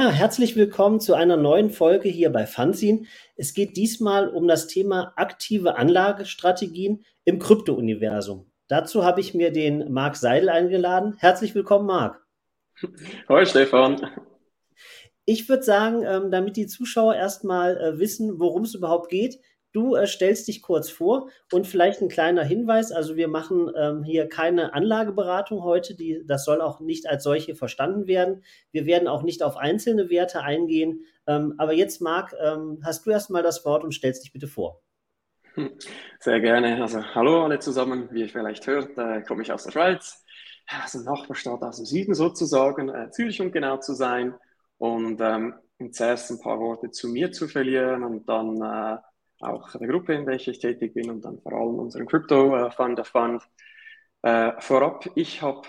Ja, herzlich willkommen zu einer neuen Folge hier bei Fanzin. Es geht diesmal um das Thema aktive Anlagestrategien im Krypto-Universum. Dazu habe ich mir den Marc Seidel eingeladen. Herzlich willkommen, Marc. Hoi, Stefan. Ich würde sagen, ähm, damit die Zuschauer erstmal äh, wissen, worum es überhaupt geht, Du äh, stellst dich kurz vor und vielleicht ein kleiner Hinweis. Also wir machen ähm, hier keine Anlageberatung heute. Die, das soll auch nicht als solche verstanden werden. Wir werden auch nicht auf einzelne Werte eingehen. Ähm, aber jetzt, Marc, ähm, hast du erstmal das Wort und stellst dich bitte vor. Sehr gerne. Also hallo alle zusammen. Wie ihr vielleicht hört, äh, komme ich aus der Schweiz. Also Nachbarstadt aus dem Süden sozusagen, äh, Zürich um genau zu sein. Und ähm, zuerst ein paar Worte zu mir zu verlieren und dann äh, auch der Gruppe, in welcher ich tätig bin und dann vor allem unseren Crypto äh, Fund of. Äh, vorab, ich habe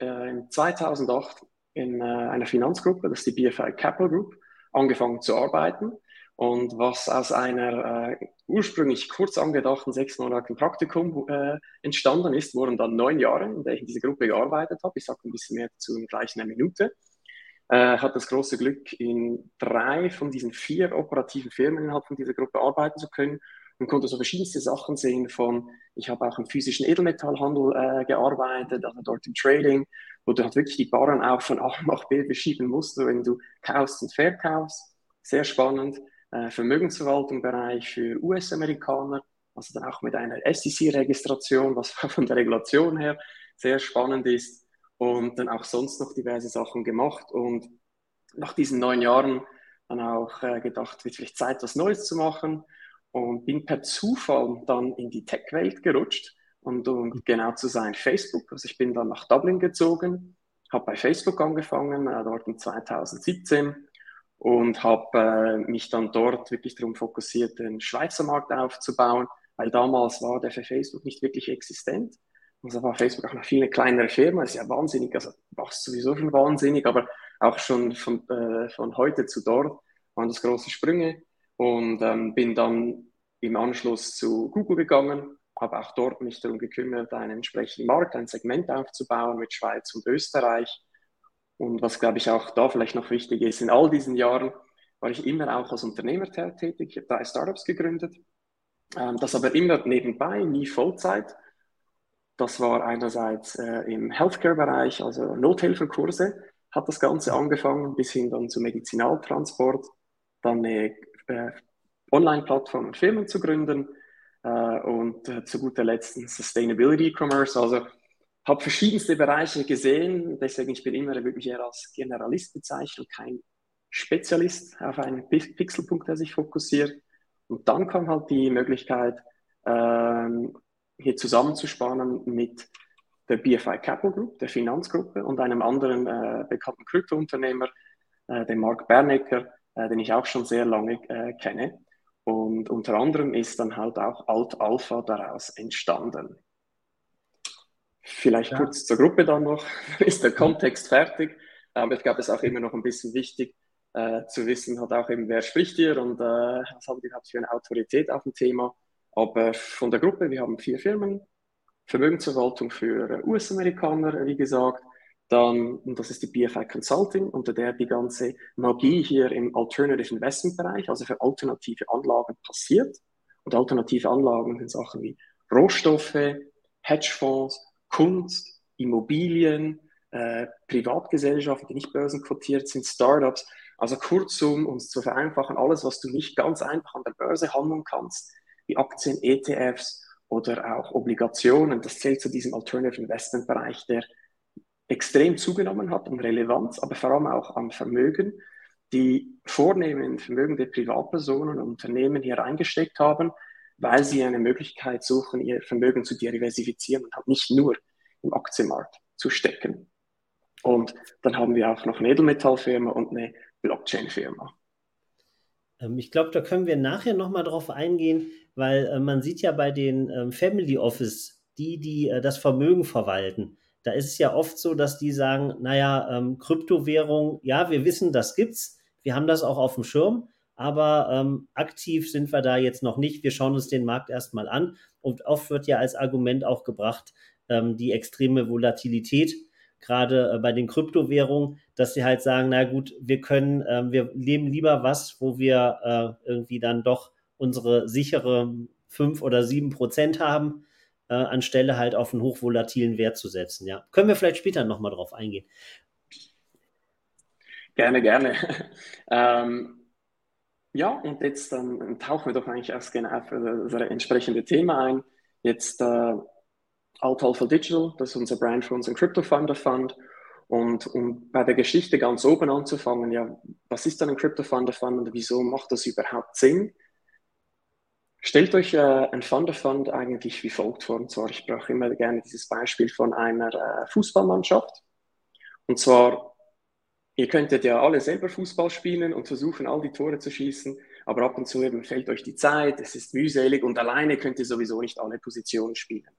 äh, in 2008 in äh, einer Finanzgruppe, das ist die BFI Capital Group, angefangen zu arbeiten. Und was aus einer äh, ursprünglich kurz angedachten sechs Monaten Praktikum äh, entstanden ist, wurden dann neun Jahre, in der ich in dieser Gruppe gearbeitet habe. Ich sage ein bisschen mehr dazu in gleich einer Minute äh, hat das große Glück, in drei von diesen vier operativen Firmen innerhalb von dieser Gruppe arbeiten zu können und konnte so verschiedenste Sachen sehen von, ich habe auch im physischen Edelmetallhandel äh, gearbeitet, also dort im Trading, wo du halt wirklich die Barren auch von A nach B beschieben musst, wenn du kaufst und verkaufst. Sehr spannend. Äh, Vermögensverwaltung-Bereich für US-Amerikaner, also dann auch mit einer SEC-Registration, was von der Regulation her sehr spannend ist und dann auch sonst noch diverse Sachen gemacht. Und nach diesen neun Jahren dann auch äh, gedacht, wird vielleicht Zeit, was Neues zu machen. Und bin per Zufall dann in die Tech-Welt gerutscht. Und um genau zu sein, Facebook. Also ich bin dann nach Dublin gezogen, habe bei Facebook angefangen, äh, dort in 2017 und habe äh, mich dann dort wirklich darum fokussiert, den Schweizer Markt aufzubauen, weil damals war der für Facebook nicht wirklich existent. Also war Facebook auch noch viel eine kleinere Firma, ist ja wahnsinnig, also war sowieso schon wahnsinnig, aber auch schon von, äh, von heute zu dort waren das große Sprünge und ähm, bin dann im Anschluss zu Google gegangen, habe auch dort mich darum gekümmert, einen entsprechenden Markt, ein Segment aufzubauen mit Schweiz und Österreich. Und was, glaube ich, auch da vielleicht noch wichtig ist, in all diesen Jahren war ich immer auch als Unternehmer tätig. Ich habe drei Startups gegründet, ähm, das aber immer nebenbei, nie Vollzeit. Das war einerseits äh, im Healthcare-Bereich, also Nothilfekurse, hat das Ganze angefangen, bis hin dann zu Medizinaltransport, dann eine äh, Online-Plattform und Firmen zu gründen äh, und äh, zu guter Letzt Sustainability E-Commerce. Also habe verschiedenste Bereiche gesehen, deswegen ich bin immer wirklich eher als Generalist bezeichnet kein Spezialist auf einen Pixelpunkt, der sich fokussiert. Und dann kam halt die Möglichkeit, ähm, hier zusammenzuspannen mit der BFI Capital Group, der Finanzgruppe und einem anderen äh, bekannten Kryptounternehmer, äh, dem Mark Bernecker, äh, den ich auch schon sehr lange äh, kenne. Und unter anderem ist dann halt auch Alt Alpha daraus entstanden. Vielleicht ja. kurz zur Gruppe dann noch, ist der Kontext fertig. Aber ich glaube, es ist auch immer noch ein bisschen wichtig äh, zu wissen, hat auch eben, wer spricht hier und äh, was haben die überhaupt für eine Autorität auf dem Thema. Aber von der Gruppe, wir haben vier Firmen, Vermögensverwaltung für US-Amerikaner, wie gesagt, dann, und das ist die BFI Consulting, unter der die ganze Magie hier im Alternative Investment Bereich, also für alternative Anlagen passiert. Und alternative Anlagen sind Sachen wie Rohstoffe, Hedgefonds, Kunst, Immobilien, äh, Privatgesellschaften, die nicht börsenquotiert sind, Startups. Also kurzum, um es zu vereinfachen, alles, was du nicht ganz einfach an der Börse handeln kannst, wie Aktien, ETFs oder auch Obligationen. Das zählt zu diesem Alternative Investment Bereich, der extrem zugenommen hat an Relevanz, aber vor allem auch an Vermögen, die vornehmend Vermögen der Privatpersonen und Unternehmen hier reingesteckt haben, weil sie eine Möglichkeit suchen, ihr Vermögen zu diversifizieren und halt nicht nur im Aktienmarkt zu stecken. Und dann haben wir auch noch eine Edelmetallfirma und eine Blockchain-Firma. Ähm, ich glaube, da können wir nachher nochmal drauf eingehen, weil äh, man sieht ja bei den ähm, Family Office, die, die äh, das Vermögen verwalten, da ist es ja oft so, dass die sagen, naja, ähm, Kryptowährung, ja, wir wissen, das gibt's, wir haben das auch auf dem Schirm, aber ähm, aktiv sind wir da jetzt noch nicht. Wir schauen uns den Markt erstmal an. Und oft wird ja als Argument auch gebracht, ähm, die extreme Volatilität. gerade äh, bei den Kryptowährungen, dass sie halt sagen, na gut, wir können, äh, wir nehmen lieber was, wo wir äh, irgendwie dann doch unsere sichere fünf oder sieben Prozent haben, äh, anstelle halt auf einen hochvolatilen Wert zu setzen. Ja, können wir vielleicht später nochmal drauf eingehen. Gerne, gerne. ähm, ja, und jetzt ähm, tauchen wir doch eigentlich erst genau für das entsprechende Thema ein. Jetzt äh, Alt Alpha Digital, das ist unser Brand für unseren Crypto Funder Fund. Und um bei der Geschichte ganz oben anzufangen, ja, was ist dann ein Crypto Funder Fund und wieso macht das überhaupt Sinn? Stellt euch äh, ein Fund eigentlich wie folgt vor. Und zwar, ich brauche immer gerne dieses Beispiel von einer äh, Fußballmannschaft. Und zwar, ihr könntet ja alle selber Fußball spielen und versuchen, all die Tore zu schießen, aber ab und zu eben fehlt euch die Zeit, es ist mühselig und alleine könnt ihr sowieso nicht alle Positionen spielen.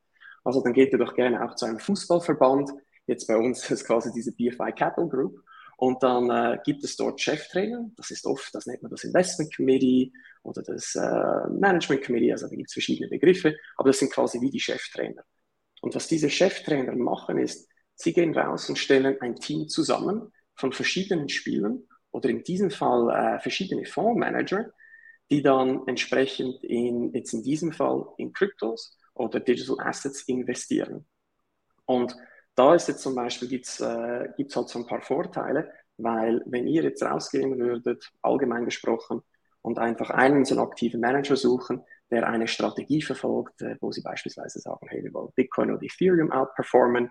Also dann geht ihr doch gerne auch zu einem Fußballverband. Jetzt bei uns ist quasi diese BFI Capital Group. Und dann äh, gibt es dort Cheftrainer. Das ist oft, das nennt man das Investment Committee oder das äh, Management Committee. Also da gibt es verschiedene Begriffe. Aber das sind quasi wie die Cheftrainer. Und was diese Cheftrainer machen ist, sie gehen raus und stellen ein Team zusammen von verschiedenen Spielern oder in diesem Fall äh, verschiedene Fondsmanager, die dann entsprechend in, jetzt in diesem Fall in Kryptos oder Digital Assets investieren. Und da ist jetzt zum Beispiel, gibt es äh, gibt's halt so ein paar Vorteile, weil wenn ihr jetzt rausgehen würdet, allgemein gesprochen, und einfach einen so einen aktiven Manager suchen, der eine Strategie verfolgt, äh, wo sie beispielsweise sagen, hey, wir wollen Bitcoin oder Ethereum outperformen,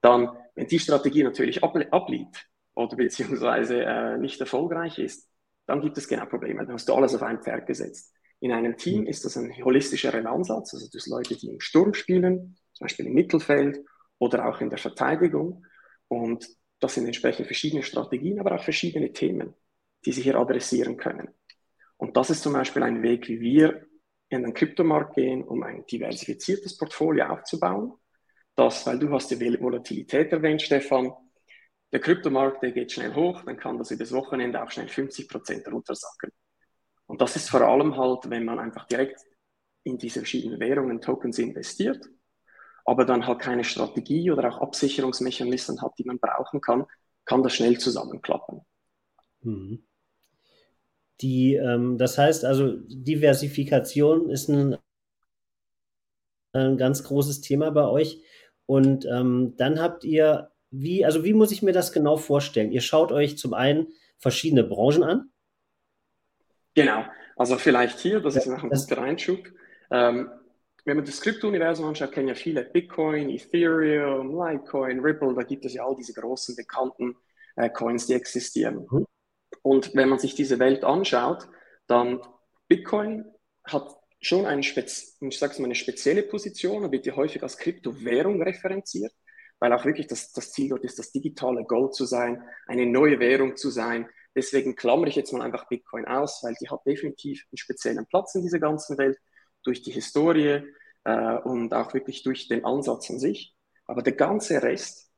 dann, wenn die Strategie natürlich abliegt oder beziehungsweise äh, nicht erfolgreich ist, dann gibt es genau Probleme. Dann hast du alles auf ein Pferd gesetzt. In einem Team mhm. ist das ein holistischerer Ansatz, also das Leute, die im Sturm spielen, zum Beispiel im Mittelfeld oder auch in der Verteidigung. Und das sind entsprechend verschiedene Strategien, aber auch verschiedene Themen, die sie hier adressieren können. Und das ist zum Beispiel ein Weg, wie wir in den Kryptomarkt gehen, um ein diversifiziertes Portfolio aufzubauen. Das, weil du hast die Volatilität erwähnt, Stefan. Der Kryptomarkt, der geht schnell hoch, dann kann das übers Wochenende auch schnell 50 Prozent runtersacken. Und das ist vor allem halt, wenn man einfach direkt in diese verschiedenen Währungen, Tokens investiert, aber dann halt keine Strategie oder auch Absicherungsmechanismen hat, die man brauchen kann, kann das schnell zusammenklappen. Mhm. Die, ähm, das heißt also, Diversifikation ist ein, ein ganz großes Thema bei euch. Und ähm, dann habt ihr, wie, also wie muss ich mir das genau vorstellen? Ihr schaut euch zum einen verschiedene Branchen an, Genau, also vielleicht hier, das ja, ist noch ein guter Einschub. Ähm, wenn man das Krypto-Universum anschaut, kennen ja viele Bitcoin, Ethereum, Litecoin, Ripple, da gibt es ja all diese großen bekannten äh, Coins, die existieren. Mhm. Und wenn man sich diese Welt anschaut, dann Bitcoin hat schon eine, Spez ich sag's mal, eine spezielle Position und wird ja häufig als Kryptowährung referenziert, weil auch wirklich das, das Ziel dort ist, das digitale Gold zu sein, eine neue Währung zu sein, Deswegen klammere ich jetzt mal einfach Bitcoin aus, weil die hat definitiv einen speziellen Platz in dieser ganzen Welt durch die Historie äh, und auch wirklich durch den Ansatz an sich. Aber der ganze Rest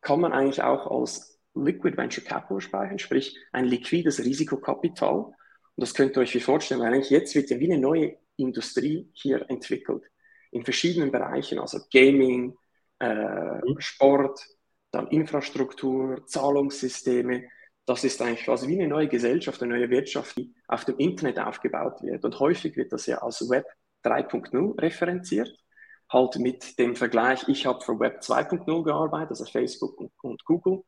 kann man eigentlich auch als Liquid Venture Capital speichern, sprich ein liquides Risikokapital. Und das könnt ihr euch wie vorstellen, weil eigentlich jetzt wird ja wie eine neue Industrie hier entwickelt. In verschiedenen Bereichen, also Gaming, äh, mhm. Sport, dann Infrastruktur, Zahlungssysteme das ist eigentlich quasi wie eine neue Gesellschaft, eine neue Wirtschaft, die auf dem Internet aufgebaut wird. Und häufig wird das ja als Web 3.0 referenziert, halt mit dem Vergleich, ich habe für Web 2.0 gearbeitet, also Facebook und, und Google.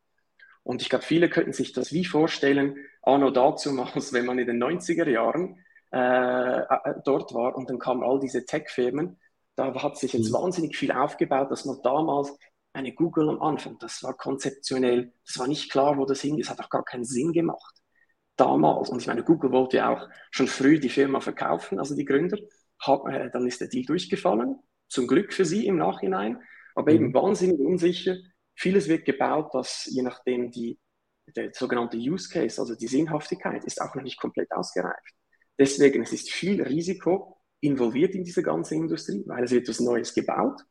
Und ich glaube, viele könnten sich das wie vorstellen, anno dazumals, wenn man in den 90er Jahren äh, äh, dort war und dann kamen all diese Tech-Firmen, da hat sich jetzt mhm. wahnsinnig viel aufgebaut, dass man damals eine Google am Anfang, das war konzeptionell, das war nicht klar, wo das hingeht, es hat auch gar keinen Sinn gemacht damals. Und ich meine, Google wollte ja auch schon früh die Firma verkaufen, also die Gründer. Hat, äh, dann ist der Deal durchgefallen, zum Glück für sie im Nachhinein, aber eben mhm. wahnsinnig unsicher. Vieles wird gebaut, dass je nachdem die, der sogenannte Use Case, also die Sinnhaftigkeit, ist auch noch nicht komplett ausgereift. Deswegen es ist viel Risiko involviert in diese ganze Industrie, weil es wird etwas Neues gebaut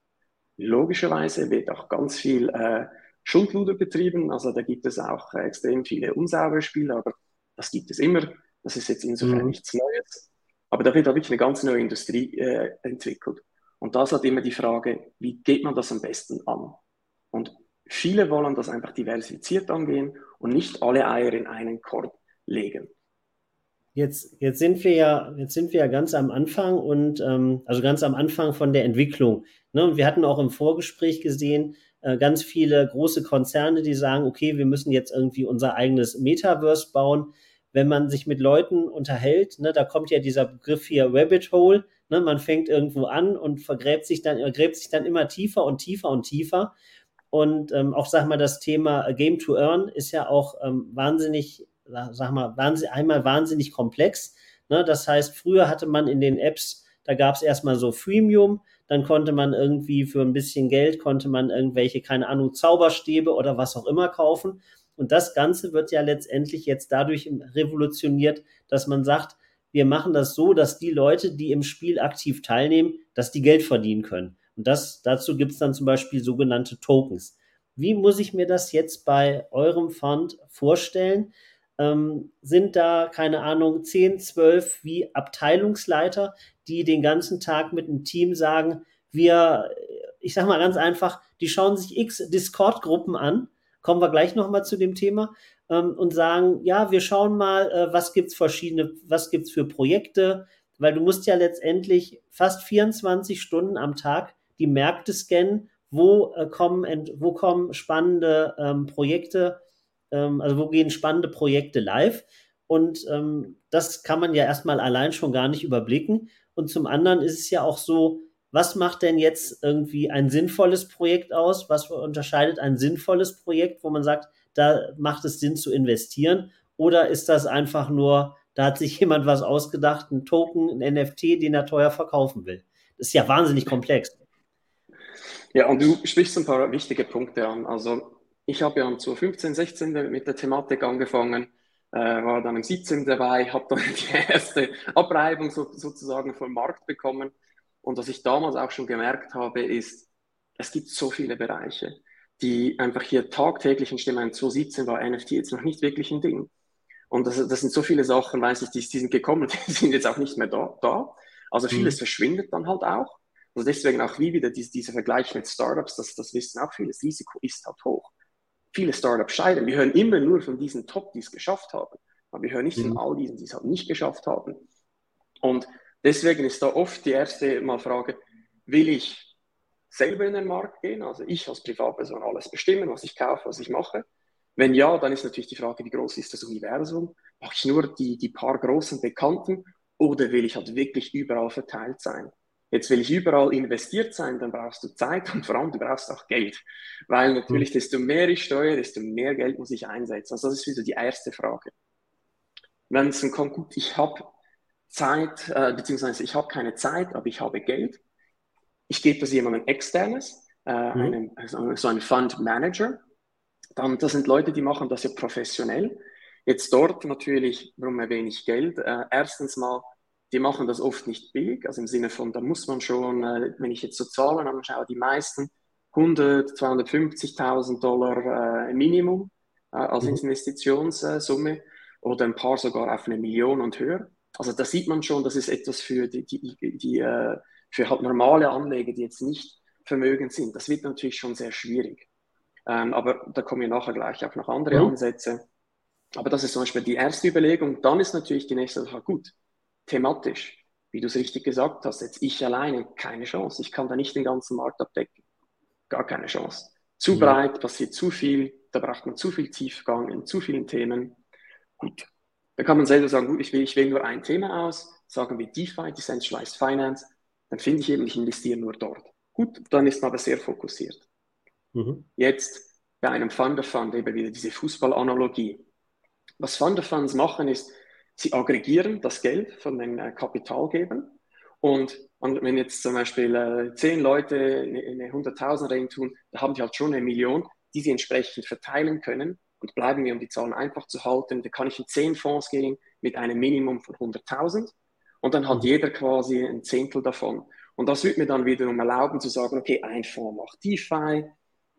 Logischerweise wird auch ganz viel äh, Schundluder betrieben. Also da gibt es auch äh, extrem viele unsaubere Spiele, aber das gibt es immer. Das ist jetzt insofern mhm. nichts Neues. Aber da wird da wirklich eine ganz neue Industrie äh, entwickelt. Und das hat immer die Frage, wie geht man das am besten an? Und Viele wollen das einfach diversifiziert angehen und nicht alle Eier in einen Korb legen. Jetzt, jetzt sind wir ja, jetzt sind wir ja ganz am Anfang und ähm, also ganz am Anfang von der Entwicklung. Ne? Wir hatten auch im Vorgespräch gesehen, äh, ganz viele große Konzerne, die sagen, okay, wir müssen jetzt irgendwie unser eigenes Metaverse bauen. Wenn man sich mit Leuten unterhält, ne, da kommt ja dieser Begriff hier Rabbit Hole, ne, man fängt irgendwo an und vergräbt sich dann, gräbt sich dann immer tiefer und tiefer und tiefer. Und ähm, auch, sag mal, das Thema Game to Earn ist ja auch ähm, wahnsinnig, sag mal, wahnsinnig, einmal wahnsinnig komplex. Ne? Das heißt, früher hatte man in den Apps, da gab es erstmal so Freemium, dann konnte man irgendwie für ein bisschen Geld, konnte man irgendwelche, keine Ahnung, Zauberstäbe oder was auch immer kaufen. Und das Ganze wird ja letztendlich jetzt dadurch revolutioniert, dass man sagt, wir machen das so, dass die Leute, die im Spiel aktiv teilnehmen, dass die Geld verdienen können. Und das, dazu gibt es dann zum Beispiel sogenannte Tokens. Wie muss ich mir das jetzt bei eurem Fund vorstellen? Ähm, sind da, keine Ahnung, 10, 12 wie Abteilungsleiter, die den ganzen Tag mit einem Team sagen, wir, ich sag mal ganz einfach, die schauen sich x Discord-Gruppen an, kommen wir gleich nochmal zu dem Thema, ähm, und sagen, ja, wir schauen mal, äh, was gibt's verschiedene, was gibt's für Projekte, weil du musst ja letztendlich fast 24 Stunden am Tag die Märkte scannen, wo äh, kommen, wo kommen spannende ähm, Projekte, ähm, also wo gehen spannende Projekte live. Und ähm, das kann man ja erstmal allein schon gar nicht überblicken. Und zum anderen ist es ja auch so, was macht denn jetzt irgendwie ein sinnvolles Projekt aus? Was unterscheidet ein sinnvolles Projekt, wo man sagt, da macht es Sinn zu investieren? Oder ist das einfach nur, da hat sich jemand was ausgedacht, ein Token, ein NFT, den er teuer verkaufen will? Das ist ja wahnsinnig komplex. Ja, und du sprichst ein paar wichtige Punkte an. Also ich habe ja 2015, 16 mit der Thematik angefangen, äh, war dann im 17 dabei, habe dann die erste Abreibung so, sozusagen vom Markt bekommen. Und was ich damals auch schon gemerkt habe, ist, es gibt so viele Bereiche, die einfach hier tagtäglich entstehen. 2017 war NFT jetzt noch nicht wirklich ein Ding. Und das, das sind so viele Sachen, weiß ich, die, die sind gekommen, die sind jetzt auch nicht mehr da. da. Also vieles mhm. verschwindet dann halt auch. Also deswegen auch wie wieder diese, dieser Vergleich mit Startups, das, das wissen auch viele, das Risiko ist halt hoch. Viele Startups scheitern. Wir hören immer nur von diesen Top, die es geschafft haben. Aber wir hören nicht mhm. von all diesen, die es halt nicht geschafft haben. Und deswegen ist da oft die erste mal Frage, will ich selber in den Markt gehen, also ich als Privatperson alles bestimmen, was ich kaufe, was ich mache? Wenn ja, dann ist natürlich die Frage, wie groß ist das Universum? Mache ich nur die, die paar großen Bekannten oder will ich halt wirklich überall verteilt sein? Jetzt will ich überall investiert sein, dann brauchst du Zeit und vor allem du brauchst auch Geld. Weil natürlich, desto mehr ich steuere, desto mehr Geld muss ich einsetzen. Also das ist wieder die erste Frage. Wenn es dann kommt, gut, ich habe Zeit, äh, beziehungsweise ich habe keine Zeit, aber ich habe Geld. Ich gebe das jemandem externes, äh, mhm. einem, also so ein Fund Manager. Dann, das sind Leute, die machen das ja professionell. Jetzt dort natürlich, warum erwähne ich Geld? Äh, erstens mal die machen das oft nicht billig, also im Sinne von, da muss man schon, äh, wenn ich jetzt so Zahlen anschaue, die meisten 100, 250.000 Dollar äh, Minimum äh, als mhm. Investitionssumme oder ein paar sogar auf eine Million und höher. Also da sieht man schon, das ist etwas für die, die, die, für halt normale Anleger, die jetzt nicht vermögend sind. Das wird natürlich schon sehr schwierig. Ähm, aber da kommen wir nachher gleich auch noch andere mhm. Ansätze. Aber das ist zum Beispiel die erste Überlegung. Dann ist natürlich die nächste Sache, gut, thematisch, wie du es richtig gesagt hast, jetzt ich alleine keine Chance. Ich kann da nicht den ganzen Markt abdecken. Gar keine Chance. Zu ja. breit, passiert zu viel, da braucht man zu viel Tiefgang in zu vielen Themen. Gut, da kann man selber sagen, gut, ich will, ich wähle nur ein Thema aus, sagen wir DeFi, Decentralized Finance, dann finde ich eben, ich investiere nur dort. Gut, dann ist man aber sehr fokussiert. Mhm. Jetzt bei einem Fund of Fund eben wieder diese Fußballanalogie. Was Fund of Funds machen ist, sie aggregieren das Geld von den äh, Kapitalgebern und wenn jetzt zum Beispiel äh, zehn Leute eine, eine 100.000 rein tun, da haben die halt schon eine Million, die sie entsprechend verteilen können. Und bleiben wir, um die Zahlen einfach zu halten, da kann ich in zehn Fonds gehen mit einem Minimum von 100.000 und dann hat mhm. jeder quasi ein Zehntel davon. Und das wird mir dann wiederum erlauben zu sagen, okay, ein Fonds macht DeFi,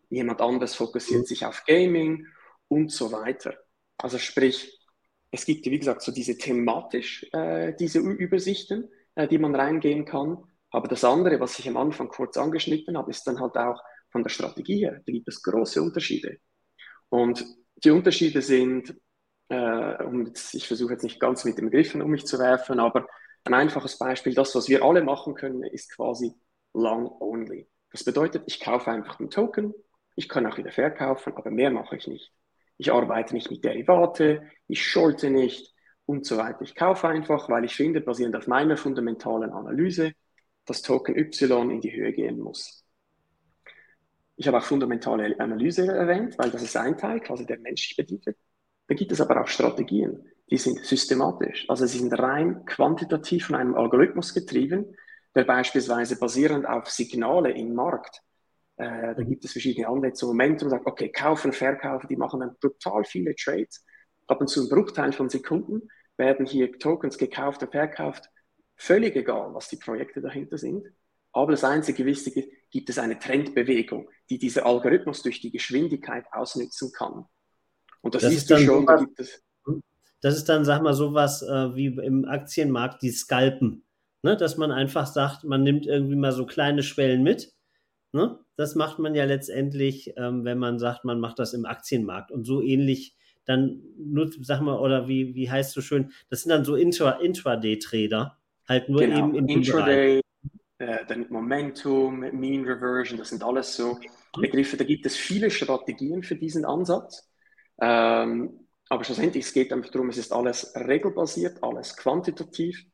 jemand anderes fokussiert mhm. sich auf Gaming und so weiter. Also sprich, es gibt, wie gesagt, so diese thematisch, äh, diese Übersichten, äh, die man reingehen kann. Aber das andere, was ich am Anfang kurz angeschnitten habe, ist dann halt auch, von der Strategie her, da gibt es große Unterschiede. Und die Unterschiede sind, äh, und ich versuche jetzt nicht ganz mit den Begriffen um mich zu werfen, aber ein einfaches Beispiel, das, was wir alle machen können, ist quasi long only. Das bedeutet, ich kaufe einfach einen Token, ich kann auch wieder verkaufen, aber mehr mache ich nicht. Ich arbeite nicht mit Derivate, ich shorte nicht und so weiter. Ich kaufe einfach, weil ich finde, basierend auf meiner fundamentalen Analyse, dass Token Y in die Höhe gehen muss. Ich habe auch fundamentale Analyse erwähnt, weil das ist ein Teil, quasi der menschlich bedient wird. Da gibt es aber auch Strategien, die sind systematisch. Also sie sind rein quantitativ von einem Algorithmus getrieben, der beispielsweise basierend auf Signale im Markt, äh, da gibt es verschiedene Ansätze, Momentum, und sagt, okay, kaufen, verkaufen, die machen dann total viele Trades, ab und zu einen Bruchteil von Sekunden werden hier Tokens gekauft und verkauft, völlig egal, was die Projekte dahinter sind. Aber das einzige Wichtige, gibt es eine Trendbewegung, die dieser Algorithmus durch die Geschwindigkeit ausnützen kann. Und das, das siehst du schon, da gibt es. Das ist dann, sag mal, sowas äh, wie im Aktienmarkt, die Scalpen. Ne? Dass man einfach sagt, man nimmt irgendwie mal so kleine Schwellen mit. Ne? Das macht man ja letztendlich, ähm, wenn man sagt, man macht das im Aktienmarkt. Und so ähnlich dann nutzt, sag mal, oder wie, wie heißt so schön, das sind dann so Intra, Intraday-Trader, halt nur genau. eben im Intraday, äh, dann Momentum, Mean Reversion, das sind alles so. Begriffe, da gibt es viele Strategien für diesen Ansatz. Ähm, aber schlussendlich, es geht einfach darum, es ist alles regelbasiert, alles quantitativ,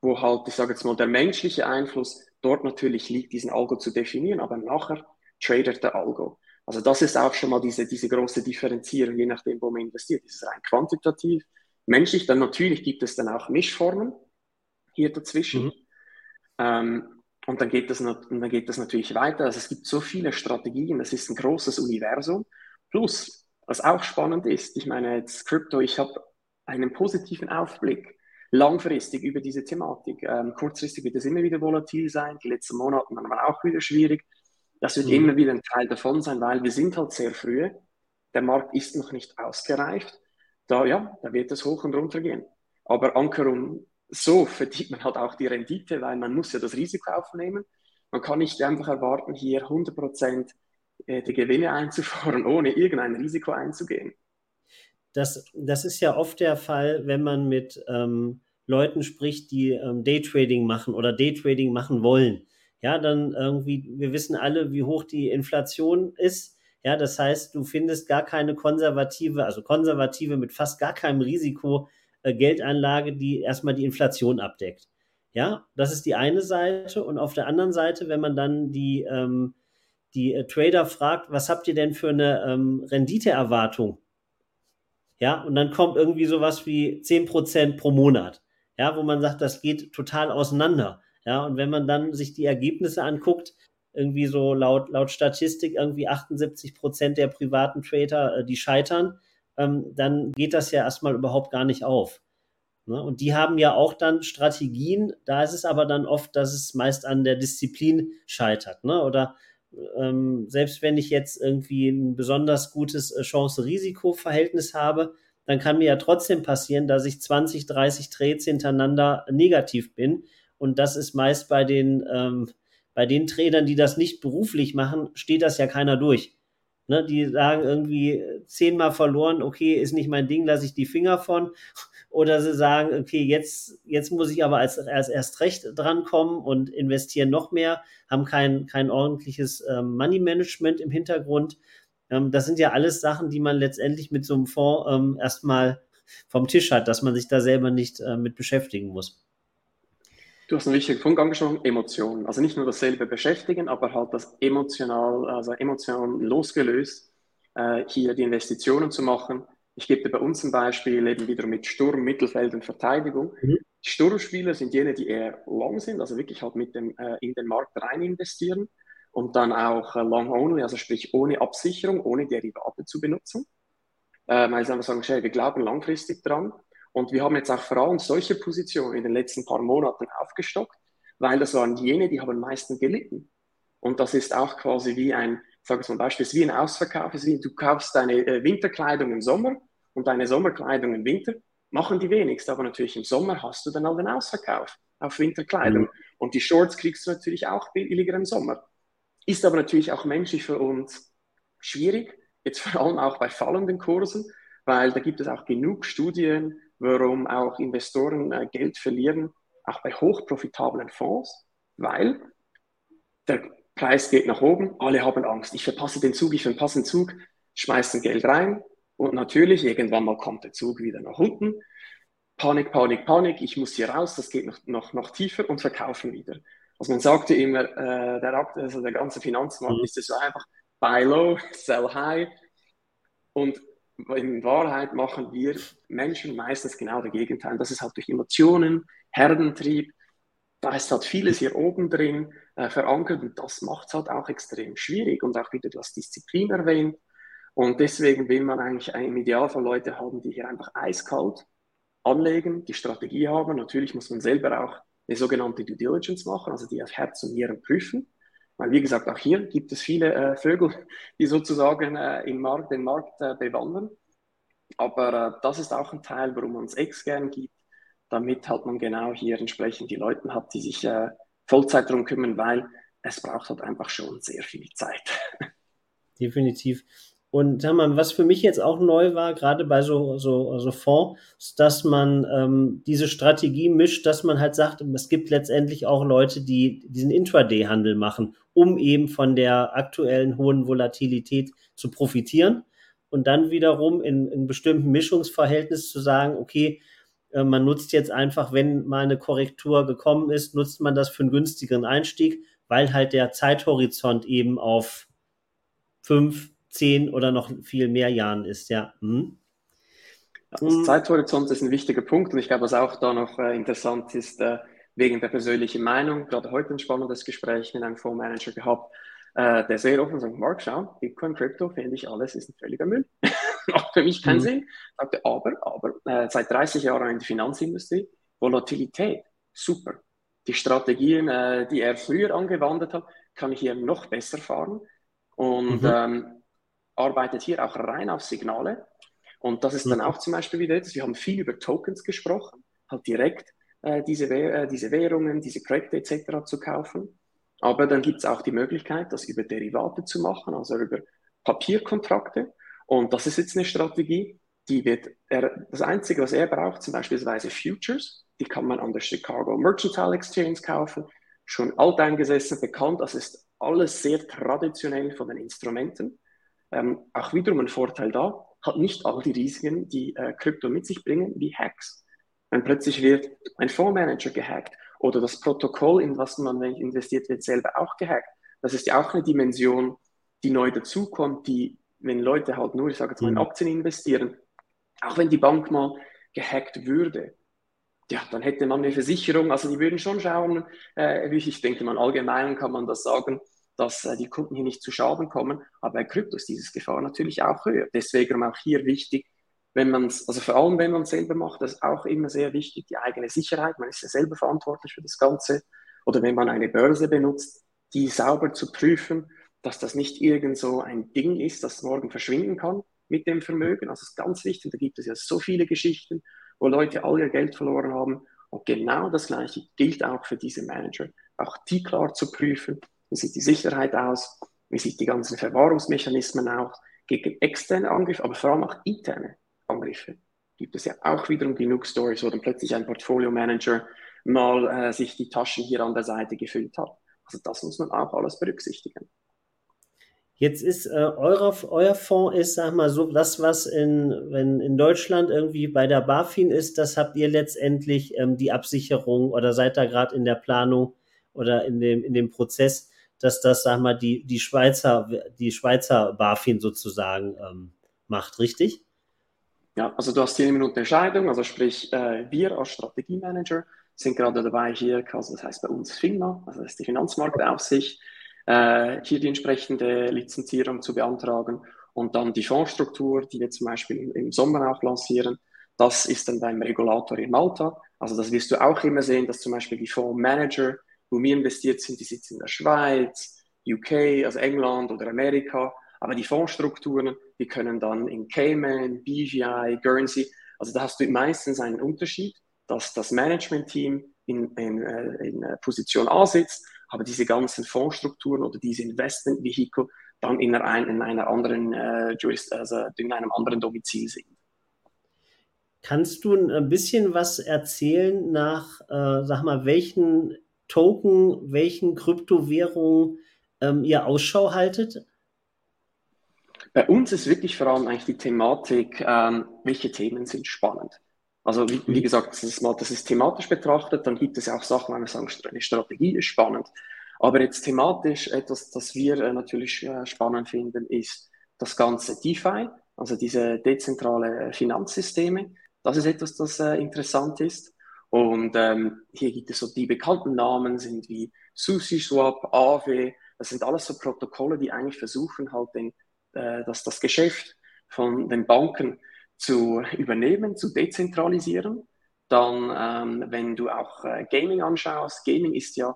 wo halt, ich sage jetzt mal, der menschliche Einfluss dort natürlich liegt, diesen Algo zu definieren, aber nachher tradet der Algo. Also das ist auch schon mal diese, diese große Differenzierung, je nachdem, wo man investiert. Ist es rein quantitativ, menschlich, dann natürlich gibt es dann auch Mischformen hier dazwischen. Mhm. Ähm, und dann geht, das, dann geht das natürlich weiter. Also es gibt so viele Strategien, es ist ein großes Universum. Plus, was auch spannend ist, ich meine jetzt Crypto, ich habe einen positiven Aufblick langfristig über diese Thematik. Ähm, kurzfristig wird es immer wieder volatil sein, die letzten Monate waren auch wieder schwierig. Das wird mhm. immer wieder ein Teil davon sein, weil wir sind halt sehr früh. Der Markt ist noch nicht ausgereift. Da, ja, da wird es hoch und runter gehen. Aber Ankerung, so verdient man halt auch die Rendite, weil man muss ja das Risiko aufnehmen. Man kann nicht einfach erwarten, hier 100 Prozent äh, die Gewinne einzufahren, ohne irgendein Risiko einzugehen. Das, das ist ja oft der Fall, wenn man mit ähm, Leuten spricht, die ähm, Daytrading machen oder Daytrading machen wollen ja, dann irgendwie, wir wissen alle, wie hoch die Inflation ist. Ja, das heißt, du findest gar keine konservative, also konservative mit fast gar keinem Risiko äh, Geldanlage, die erstmal die Inflation abdeckt. Ja, das ist die eine Seite. Und auf der anderen Seite, wenn man dann die, ähm, die äh, Trader fragt, was habt ihr denn für eine ähm, Renditeerwartung? Ja, und dann kommt irgendwie sowas wie 10% pro Monat. Ja, wo man sagt, das geht total auseinander. Ja, und wenn man dann sich die Ergebnisse anguckt, irgendwie so laut, laut Statistik irgendwie 78 Prozent der privaten Trader, äh, die scheitern, ähm, dann geht das ja erstmal überhaupt gar nicht auf. Ne? Und die haben ja auch dann Strategien, da ist es aber dann oft, dass es meist an der Disziplin scheitert. Ne? Oder ähm, selbst wenn ich jetzt irgendwie ein besonders gutes äh, Chance-Risiko-Verhältnis habe, dann kann mir ja trotzdem passieren, dass ich 20, 30 Trades hintereinander negativ bin und das ist meist bei den, ähm, bei den Trainern, die das nicht beruflich machen, steht das ja keiner durch. Ne, die sagen irgendwie zehnmal verloren, okay, ist nicht mein Ding, lasse ich die Finger von. Oder sie sagen, okay, jetzt, jetzt muss ich aber als, als erst recht drankommen und investieren noch mehr, haben kein, kein ordentliches ähm, Money Management im Hintergrund. Ähm, das sind ja alles Sachen, die man letztendlich mit so einem Fonds ähm, erstmal vom Tisch hat, dass man sich da selber nicht äh, mit beschäftigen muss. Du hast einen wichtigen Punkt angesprochen, Emotionen. Also nicht nur dasselbe beschäftigen, aber halt das emotional, also emotional losgelöst, äh, hier die Investitionen zu machen. Ich gebe dir bei uns ein Beispiel eben wieder mit Sturm, Mittelfeld und Verteidigung. Mhm. Sturmspieler sind jene, die eher long sind, also wirklich halt mit dem, äh, in den Markt rein investieren und dann auch äh, long only, also sprich ohne Absicherung, ohne Derivate zu benutzen. Äh, weil sie einfach sagen, hey, wir glauben langfristig dran und wir haben jetzt auch vor allem solche Positionen in den letzten paar Monaten aufgestockt, weil das waren jene, die haben am meisten gelitten. Und das ist auch quasi wie ein, sage ich mal Beispiel, ist wie ein Ausverkauf, ist wie du kaufst deine äh, Winterkleidung im Sommer und deine Sommerkleidung im Winter, machen die wenigsten, aber natürlich im Sommer hast du dann auch den Ausverkauf auf Winterkleidung. Mhm. Und die Shorts kriegst du natürlich auch billiger im Sommer. ist aber natürlich auch menschlich für uns schwierig, jetzt vor allem auch bei fallenden Kursen, weil da gibt es auch genug Studien, warum auch Investoren äh, Geld verlieren, auch bei hochprofitablen Fonds, weil der Preis geht nach oben, alle haben Angst. Ich verpasse den Zug, ich verpasse den Zug, schmeißen Geld rein und natürlich irgendwann mal kommt der Zug wieder nach unten. Panik, Panik, Panik, ich muss hier raus, das geht noch, noch, noch tiefer und verkaufen wieder. Also man sagte immer, äh, der, also der ganze Finanzmarkt mhm. ist so einfach buy low, sell high. Und in Wahrheit machen wir Menschen meistens genau das Gegenteil. Das ist halt durch Emotionen, Herdentrieb, da ist halt vieles hier oben drin äh, verankert und das macht es halt auch extrem schwierig und auch wieder, du hast Disziplin erwähnt und deswegen will man eigentlich im Idealfall Leute haben, die hier einfach eiskalt anlegen, die Strategie haben. Natürlich muss man selber auch eine sogenannte Due Diligence machen, also die auf Herz und Nieren prüfen. Weil, wie gesagt, auch hier gibt es viele äh, Vögel, die sozusagen äh, im Markt, den Markt äh, bewandern. Aber äh, das ist auch ein Teil, warum man es extern gibt, damit halt man genau hier entsprechend die Leute hat, die sich äh, Vollzeit darum kümmern, weil es braucht halt einfach schon sehr viel Zeit. Definitiv. Und sag mal, was für mich jetzt auch neu war, gerade bei so, so, so Fonds, dass man ähm, diese Strategie mischt, dass man halt sagt, es gibt letztendlich auch Leute, die diesen Intraday-Handel machen, um eben von der aktuellen hohen Volatilität zu profitieren. Und dann wiederum in, in bestimmten Mischungsverhältnis zu sagen, okay, äh, man nutzt jetzt einfach, wenn mal eine Korrektur gekommen ist, nutzt man das für einen günstigeren Einstieg, weil halt der Zeithorizont eben auf fünf, zehn oder noch viel mehr Jahren ist, ja. Hm. Das. Zeithorizont ist ein wichtiger Punkt und ich glaube, was auch da noch äh, interessant ist, äh, wegen der persönlichen Meinung, gerade heute ein spannendes Gespräch mit einem Fondsmanager gehabt, äh, der sehr offen sagt, Mark, schau, Bitcoin, Crypto, finde ich alles ist ein völliger Müll. Macht für mich keinen mhm. Sinn. Sagte, aber, aber, äh, seit 30 Jahren in der Finanzindustrie, Volatilität, super. Die Strategien, äh, die er früher angewandt hat, kann ich hier noch besser fahren und mhm. ähm, arbeitet hier auch rein auf Signale. Und das ist dann mhm. auch zum Beispiel wieder etwas, wir haben viel über Tokens gesprochen, halt direkt äh, diese, äh, diese Währungen, diese Projekte etc. zu kaufen. Aber dann gibt es auch die Möglichkeit, das über Derivate zu machen, also über Papierkontrakte. Und das ist jetzt eine Strategie, die wird, er, das Einzige, was er braucht, zum Beispiel Futures, die kann man an der Chicago Mercantile Exchange kaufen, schon alteingesessen, bekannt, das ist alles sehr traditionell von den Instrumenten. Ähm, auch wiederum ein Vorteil da, hat nicht all die Risiken, die äh, Krypto mit sich bringen, wie Hacks. Wenn plötzlich wird ein Fondsmanager gehackt oder das Protokoll, in was man investiert wird, selber auch gehackt. Das ist ja auch eine Dimension, die neu dazukommt, die, wenn Leute halt nur, ich sage jetzt mal, in mhm. Aktien investieren, auch wenn die Bank mal gehackt würde, ja, dann hätte man eine Versicherung, also die würden schon schauen, äh, wie ich denke, man allgemein kann man das sagen, dass äh, die Kunden hier nicht zu Schaden kommen, aber bei Krypto ist dieses Gefahr natürlich auch höher. Deswegen auch hier wichtig, wenn man es, also vor allem wenn man es selber macht, das ist auch immer sehr wichtig, die eigene Sicherheit, man ist ja selber verantwortlich für das Ganze. Oder wenn man eine Börse benutzt, die sauber zu prüfen, dass das nicht irgend so ein Ding ist, das morgen verschwinden kann mit dem Vermögen. Also ist ganz wichtig, da gibt es ja so viele Geschichten, wo Leute all ihr Geld verloren haben. Und genau das Gleiche gilt auch für diese Manager. Auch die klar zu prüfen, wie sieht die Sicherheit aus, wie sieht die ganzen Verwahrungsmechanismen aus, gegen externe Angriffe, aber vor allem auch interne. Angriffe. Gibt es ja auch wiederum genug Stories, wo dann plötzlich ein Portfolio-Manager mal äh, sich die Taschen hier an der Seite gefüllt hat. Also das muss man auch alles berücksichtigen. Jetzt ist äh, euer, euer Fonds ist, sag mal so, das, was in, wenn in Deutschland irgendwie bei der BaFin ist, das habt ihr letztendlich ähm, die Absicherung oder seid da gerade in der Planung oder in dem, in dem Prozess, dass das, sag mal, die, die Schweizer, die Schweizer BaFin sozusagen ähm, macht, richtig? Ja, also du hast hier eine Minute Entscheidung, also sprich, äh, wir als Strategiemanager sind gerade dabei hier, also das heißt bei uns FINMA, also das ist die Finanzmarktaufsicht, äh, hier die entsprechende Lizenzierung zu beantragen und dann die Fondsstruktur, die wir zum Beispiel im, im Sommer auch lancieren, das ist dann beim Regulator in Malta. Also das wirst du auch immer sehen, dass zum Beispiel die Fondsmanager, wo wir investiert sind, die sitzen in der Schweiz, UK, also England oder Amerika, aber die Fondsstrukturen, die können dann in Cayman, BGI, Guernsey, also da hast du meistens einen Unterschied, dass das Management-Team in, in, äh, in Position A sitzt aber diese ganzen Fondsstrukturen oder diese Investmentvehikel dann in einer, in einer anderen äh, also in einem anderen Domizil sind. Kannst du ein bisschen was erzählen nach, äh, sag mal, welchen Token, welchen Kryptowährungen ähm, ihr Ausschau haltet? Bei uns ist wirklich vor allem eigentlich die Thematik, ähm, welche Themen sind spannend. Also wie, wie mhm. gesagt, das ist, mal, das ist thematisch betrachtet, dann gibt es ja auch Sachen, wenn wir sagen, eine Strategie ist spannend. Aber jetzt thematisch etwas, das wir äh, natürlich äh, spannend finden, ist das ganze DeFi, also diese dezentrale Finanzsysteme. Das ist etwas, das äh, interessant ist. Und ähm, hier gibt es so die bekannten Namen, sind wie SushiSwap, Aave. Das sind alles so Protokolle, die eigentlich versuchen halt den, äh, dass das Geschäft von den Banken zu übernehmen, zu dezentralisieren. Dann, ähm, wenn du auch äh, Gaming anschaust, Gaming ist ja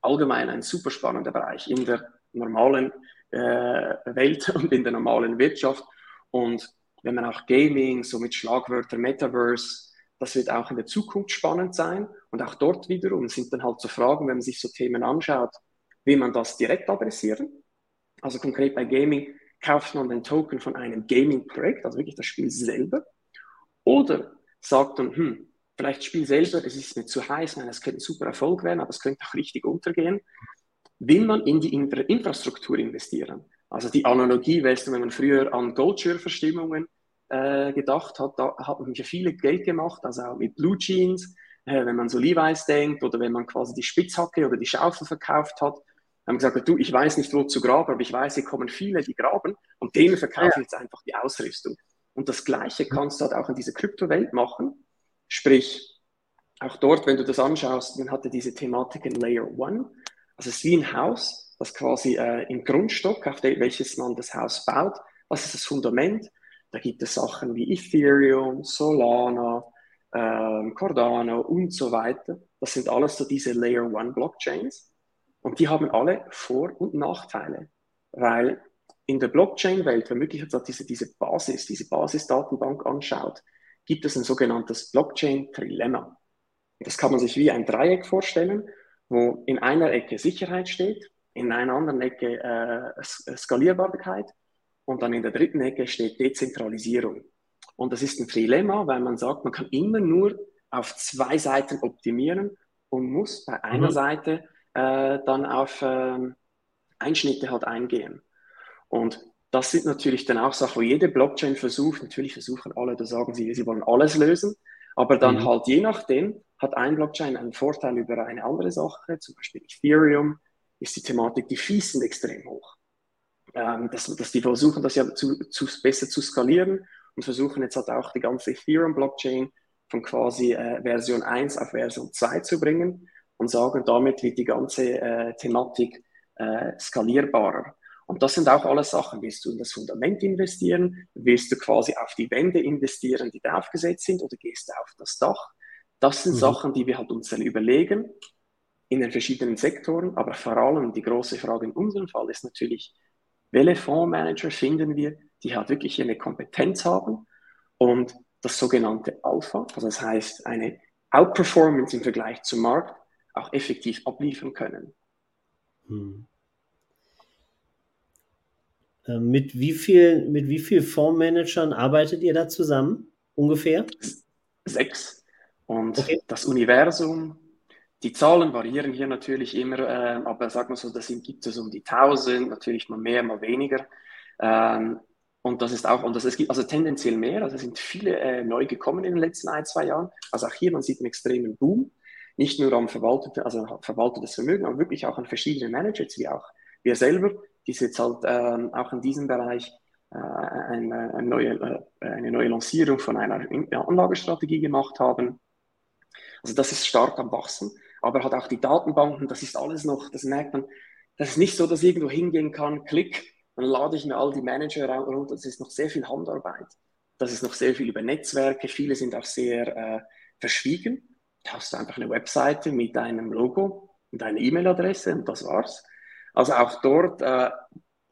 allgemein ein super spannender Bereich in der normalen äh, Welt und in der normalen Wirtschaft. Und wenn man auch Gaming, so mit Schlagwörtern Metaverse, das wird auch in der Zukunft spannend sein. Und auch dort wiederum sind dann halt so Fragen, wenn man sich so Themen anschaut, will man das direkt adressieren? Also konkret bei Gaming, kauft man den Token von einem Gaming-Projekt, also wirklich das Spiel selber? Oder sagt man, hm, vielleicht das Spiel selber, es ist mir zu heiß, nein, es könnte ein super Erfolg werden, aber es könnte auch richtig untergehen. Will man in die Infra Infrastruktur investieren? Also die Analogie, weißt du, wenn man früher an Goldschürverstimmungen äh, gedacht hat, da hat man ja viele Geld gemacht, also auch mit Blue Jeans, äh, wenn man so Levi's denkt oder wenn man quasi die Spitzhacke oder die Schaufel verkauft hat, haben gesagt, du, ich weiß nicht, wo zu graben, aber ich weiß, hier kommen viele, die graben und denen verkaufen ja. jetzt einfach die Ausrüstung. Und das Gleiche kannst du halt auch in dieser Kryptowelt machen. Sprich, auch dort, wenn du das anschaust, man hatte diese Thematik in Layer One. Also es ist wie ein Haus, das quasi äh, im Grundstock, auf welches man das Haus baut, was ist das Fundament? Da gibt es Sachen wie Ethereum, Solana, ähm, Cardano und so weiter. Das sind alles so diese Layer One Blockchains. Und die haben alle Vor- und Nachteile, weil in der Blockchain-Welt, wenn man wirklich diese, diese Basis, diese Basisdatenbank anschaut, gibt es ein sogenanntes Blockchain-Trilemma. Das kann man sich wie ein Dreieck vorstellen, wo in einer Ecke Sicherheit steht, in einer anderen Ecke äh, Skalierbarkeit und dann in der dritten Ecke steht Dezentralisierung. Und das ist ein Trilemma, weil man sagt, man kann immer nur auf zwei Seiten optimieren und muss bei einer mhm. Seite äh, dann auf äh, Einschnitte halt eingehen. Und das sind natürlich dann auch Sachen, wo jede Blockchain versucht, natürlich versuchen alle, da sagen sie, sie wollen alles lösen, aber dann mhm. halt je nachdem hat ein Blockchain einen Vorteil über eine andere Sache, zum Beispiel Ethereum ist die Thematik, die Fees sind extrem hoch. Ähm, dass, dass die versuchen, das ja zu, zu, besser zu skalieren und versuchen jetzt halt auch die ganze Ethereum-Blockchain von quasi äh, Version 1 auf Version 2 zu bringen und sagen, damit wird die ganze äh, Thematik äh, skalierbarer. Und das sind auch alles Sachen. Willst du in das Fundament investieren? Willst du quasi auf die Wände investieren, die da aufgesetzt sind, oder gehst du auf das Dach? Das sind mhm. Sachen, die wir halt uns dann überlegen in den verschiedenen Sektoren. Aber vor allem die große Frage in unserem Fall ist natürlich, welche Fondsmanager finden wir, die halt wirklich eine Kompetenz haben und das sogenannte Alpha, also das heißt eine Outperformance im Vergleich zum Markt, auch effektiv abliefern können. Hm. Äh, mit wie viel, mit wie viel Fondsmanagern arbeitet ihr da zusammen? Ungefähr? Sechs. Und okay. das Universum, die Zahlen variieren hier natürlich immer, äh, aber sagen wir so, da gibt es um die 1000, natürlich mal mehr, mal weniger. Ähm, und das ist auch, und das ist also tendenziell mehr, also es sind viele äh, neu gekommen in den letzten ein, zwei Jahren. Also auch hier, man sieht einen extremen Boom nicht nur am verwalteten, also verwaltetes Vermögen, aber wirklich auch an verschiedenen Managers, wie auch wir selber, die jetzt halt ähm, auch in diesem Bereich äh, eine, eine, neue, äh, eine neue Lancierung von einer Anlagestrategie gemacht haben. Also das ist stark am Wachsen, aber hat auch die Datenbanken, das ist alles noch, das merkt man, das ist nicht so, dass ich irgendwo hingehen kann, klick, dann lade ich mir all die Manager runter, das ist noch sehr viel Handarbeit. Das ist noch sehr viel über Netzwerke, viele sind auch sehr äh, verschwiegen hast du einfach eine Webseite mit deinem Logo und deiner E-Mail-Adresse und das war's. Also auch dort, äh,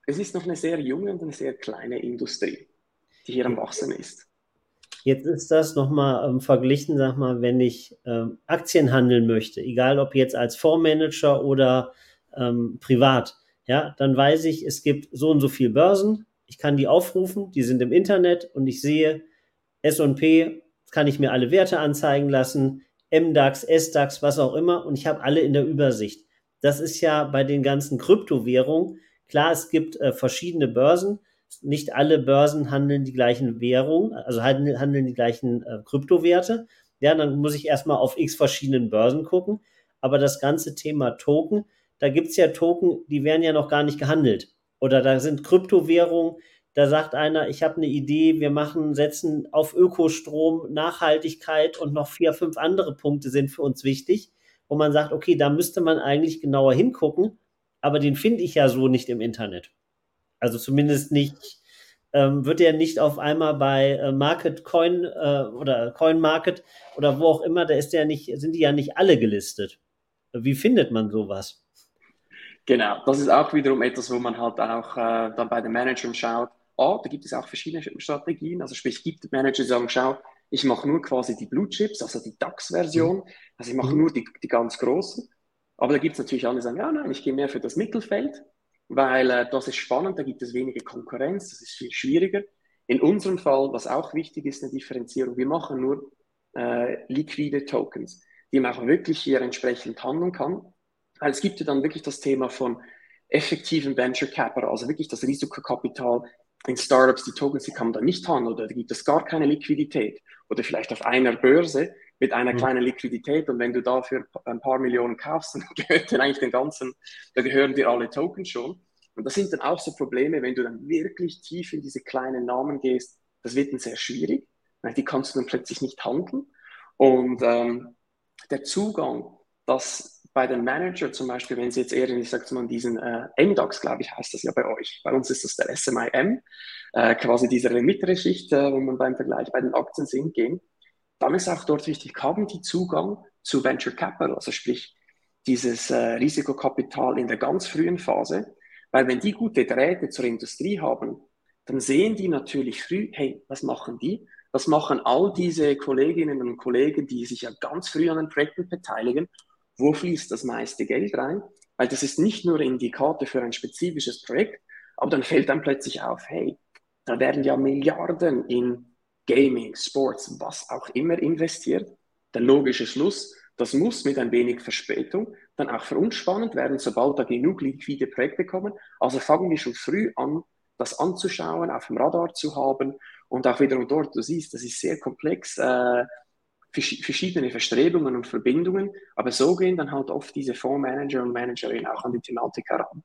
es ist noch eine sehr junge und eine sehr kleine Industrie, die hier am Wachsen ist. Jetzt ist das nochmal ähm, verglichen, sag mal, wenn ich ähm, Aktien handeln möchte, egal ob jetzt als Fondsmanager oder ähm, privat, ja, dann weiß ich, es gibt so und so viele Börsen, ich kann die aufrufen, die sind im Internet und ich sehe S&P, kann ich mir alle Werte anzeigen lassen, MDAX, SDAX, was auch immer und ich habe alle in der Übersicht. Das ist ja bei den ganzen Kryptowährungen, klar, es gibt äh, verschiedene Börsen, nicht alle Börsen handeln die gleichen Währungen, also handeln, die gleichen äh, Kryptowerte. Ja, dann muss ich erstmal auf x verschiedenen Börsen gucken. Aber das ganze Thema Token, da gibt es ja Token, die werden ja noch gar nicht gehandelt. Oder da sind Kryptowährungen, da sagt einer, ich habe eine Idee, wir machen, setzen auf Ökostrom, Nachhaltigkeit und noch vier, fünf andere Punkte sind für uns wichtig, wo man sagt, okay, da müsste man eigentlich genauer hingucken, aber den finde ich ja so nicht im Internet. Also zumindest nicht, ähm, wird er nicht auf einmal bei äh, Market Coin äh, oder Coin Market oder wo auch immer, da ist der nicht, sind die ja nicht alle gelistet. Wie findet man sowas? Genau, das ist auch wiederum etwas, wo man halt auch äh, dann bei den Managern schaut, ah, da gibt es auch verschiedene Strategien. Also sprich, gibt Manager, die sagen, schau, ich mache nur quasi die Blue Chips, also die DAX-Version, mhm. also ich mache mhm. nur die, die ganz großen. Aber da gibt es natürlich andere, die sagen, ja, nein, ich gehe mehr für das Mittelfeld weil äh, das ist spannend, da gibt es weniger Konkurrenz, das ist viel schwieriger. In unserem Fall, was auch wichtig ist, eine Differenzierung, wir machen nur äh, liquide Tokens, die man auch wirklich hier entsprechend handeln kann. Weil es gibt ja dann wirklich das Thema von effektiven Venture Capital, also wirklich das Risikokapital in Startups, die Tokens, die kann man dann nicht handeln oder da gibt es gar keine Liquidität oder vielleicht auf einer Börse mit einer mhm. kleinen Liquidität und wenn du dafür ein paar Millionen kaufst, dann gehört dir eigentlich den ganzen, da gehören dir alle Tokens schon. Und das sind dann auch so Probleme, wenn du dann wirklich tief in diese kleinen Namen gehst, das wird dann sehr schwierig, die kannst du dann plötzlich nicht handeln. Und ähm, der Zugang, dass bei den Manager zum Beispiel, wenn sie jetzt eher, ich sag's mal, diesen äh, MDAX, glaube ich, heißt das ja bei euch. Bei uns ist das der SMIM, äh, quasi diese mittlere Schicht, äh, wo man beim Vergleich bei den Aktien sind, gehen dann ist auch dort wichtig, haben die Zugang zu Venture Capital, also sprich dieses äh, Risikokapital in der ganz frühen Phase, weil wenn die gute Drähte zur Industrie haben, dann sehen die natürlich früh, hey, was machen die? Was machen all diese Kolleginnen und Kollegen, die sich ja ganz früh an den Projekten beteiligen? Wo fließt das meiste Geld rein? Weil das ist nicht nur Indikator für ein spezifisches Projekt, aber dann fällt dann plötzlich auf, hey, da werden ja Milliarden in Gaming, Sports, was auch immer investiert. Der logische Schluss, das muss mit ein wenig Verspätung dann auch für uns spannend werden, sobald da genug liquide Projekte kommen. Also fangen wir schon früh an, das anzuschauen, auf dem Radar zu haben und auch wiederum dort, du siehst, das ist sehr komplex, äh, verschiedene Verstrebungen und Verbindungen, aber so gehen dann halt oft diese Fondsmanager und Managerinnen auch an die Thematik heran.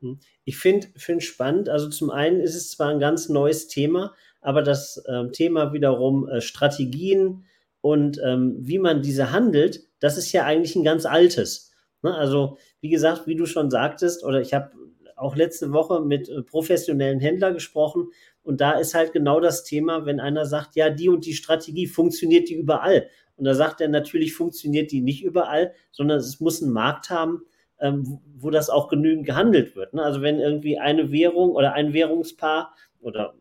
Hm. Ich finde find spannend, also zum einen ist es zwar ein ganz neues Thema, aber das ähm, Thema wiederum äh, Strategien und ähm, wie man diese handelt, das ist ja eigentlich ein ganz altes. Ne? Also wie gesagt, wie du schon sagtest, oder ich habe auch letzte Woche mit äh, professionellen Händlern gesprochen und da ist halt genau das Thema, wenn einer sagt, ja, die und die Strategie funktioniert die überall. Und da sagt er natürlich, funktioniert die nicht überall, sondern es muss einen Markt haben, ähm, wo das auch genügend gehandelt wird. Ne? Also wenn irgendwie eine Währung oder ein Währungspaar oder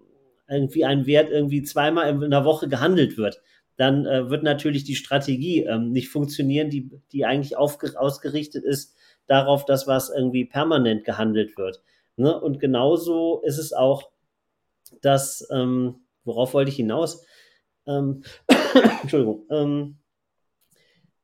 irgendwie ein Wert irgendwie zweimal in einer Woche gehandelt wird, dann äh, wird natürlich die Strategie ähm, nicht funktionieren, die, die eigentlich ausgerichtet ist darauf, dass was irgendwie permanent gehandelt wird. Ne? Und genauso ist es auch, dass, ähm, worauf wollte ich hinaus? Ähm, Entschuldigung, ähm,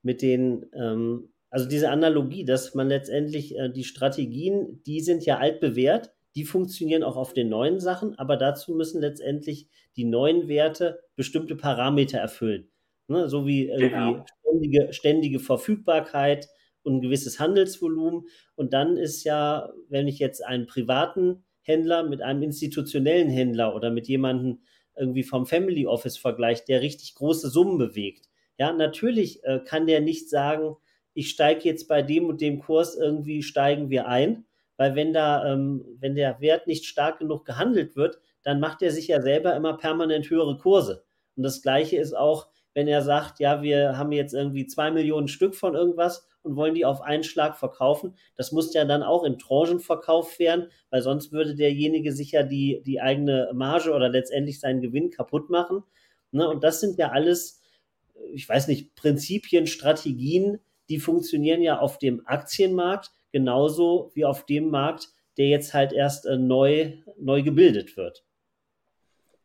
mit den, ähm, also diese Analogie, dass man letztendlich äh, die Strategien, die sind ja altbewährt die funktionieren auch auf den neuen Sachen, aber dazu müssen letztendlich die neuen Werte bestimmte Parameter erfüllen. Ne? So wie irgendwie genau. ständige, ständige Verfügbarkeit und ein gewisses Handelsvolumen. Und dann ist ja, wenn ich jetzt einen privaten Händler mit einem institutionellen Händler oder mit jemandem irgendwie vom Family Office vergleicht, der richtig große Summen bewegt. Ja, natürlich äh, kann der nicht sagen, ich steige jetzt bei dem und dem Kurs irgendwie steigen wir ein, weil wenn da, ähm, wenn der Wert nicht stark genug gehandelt wird, dann macht er sich ja selber immer permanent höhere Kurse. Und das Gleiche ist auch, wenn er sagt, ja, wir haben jetzt irgendwie zwei Millionen Stück von irgendwas und wollen die auf einen Schlag verkaufen. Das muss ja dann auch in Tranchen verkauft werden, weil sonst würde derjenige sich ja die, die eigene Marge oder letztendlich seinen Gewinn kaputt machen. Ne? Und das sind ja alles, ich weiß nicht, Prinzipien, Strategien, die funktionieren ja auf dem Aktienmarkt genauso wie auf dem Markt, der jetzt halt erst äh, neu, neu gebildet wird.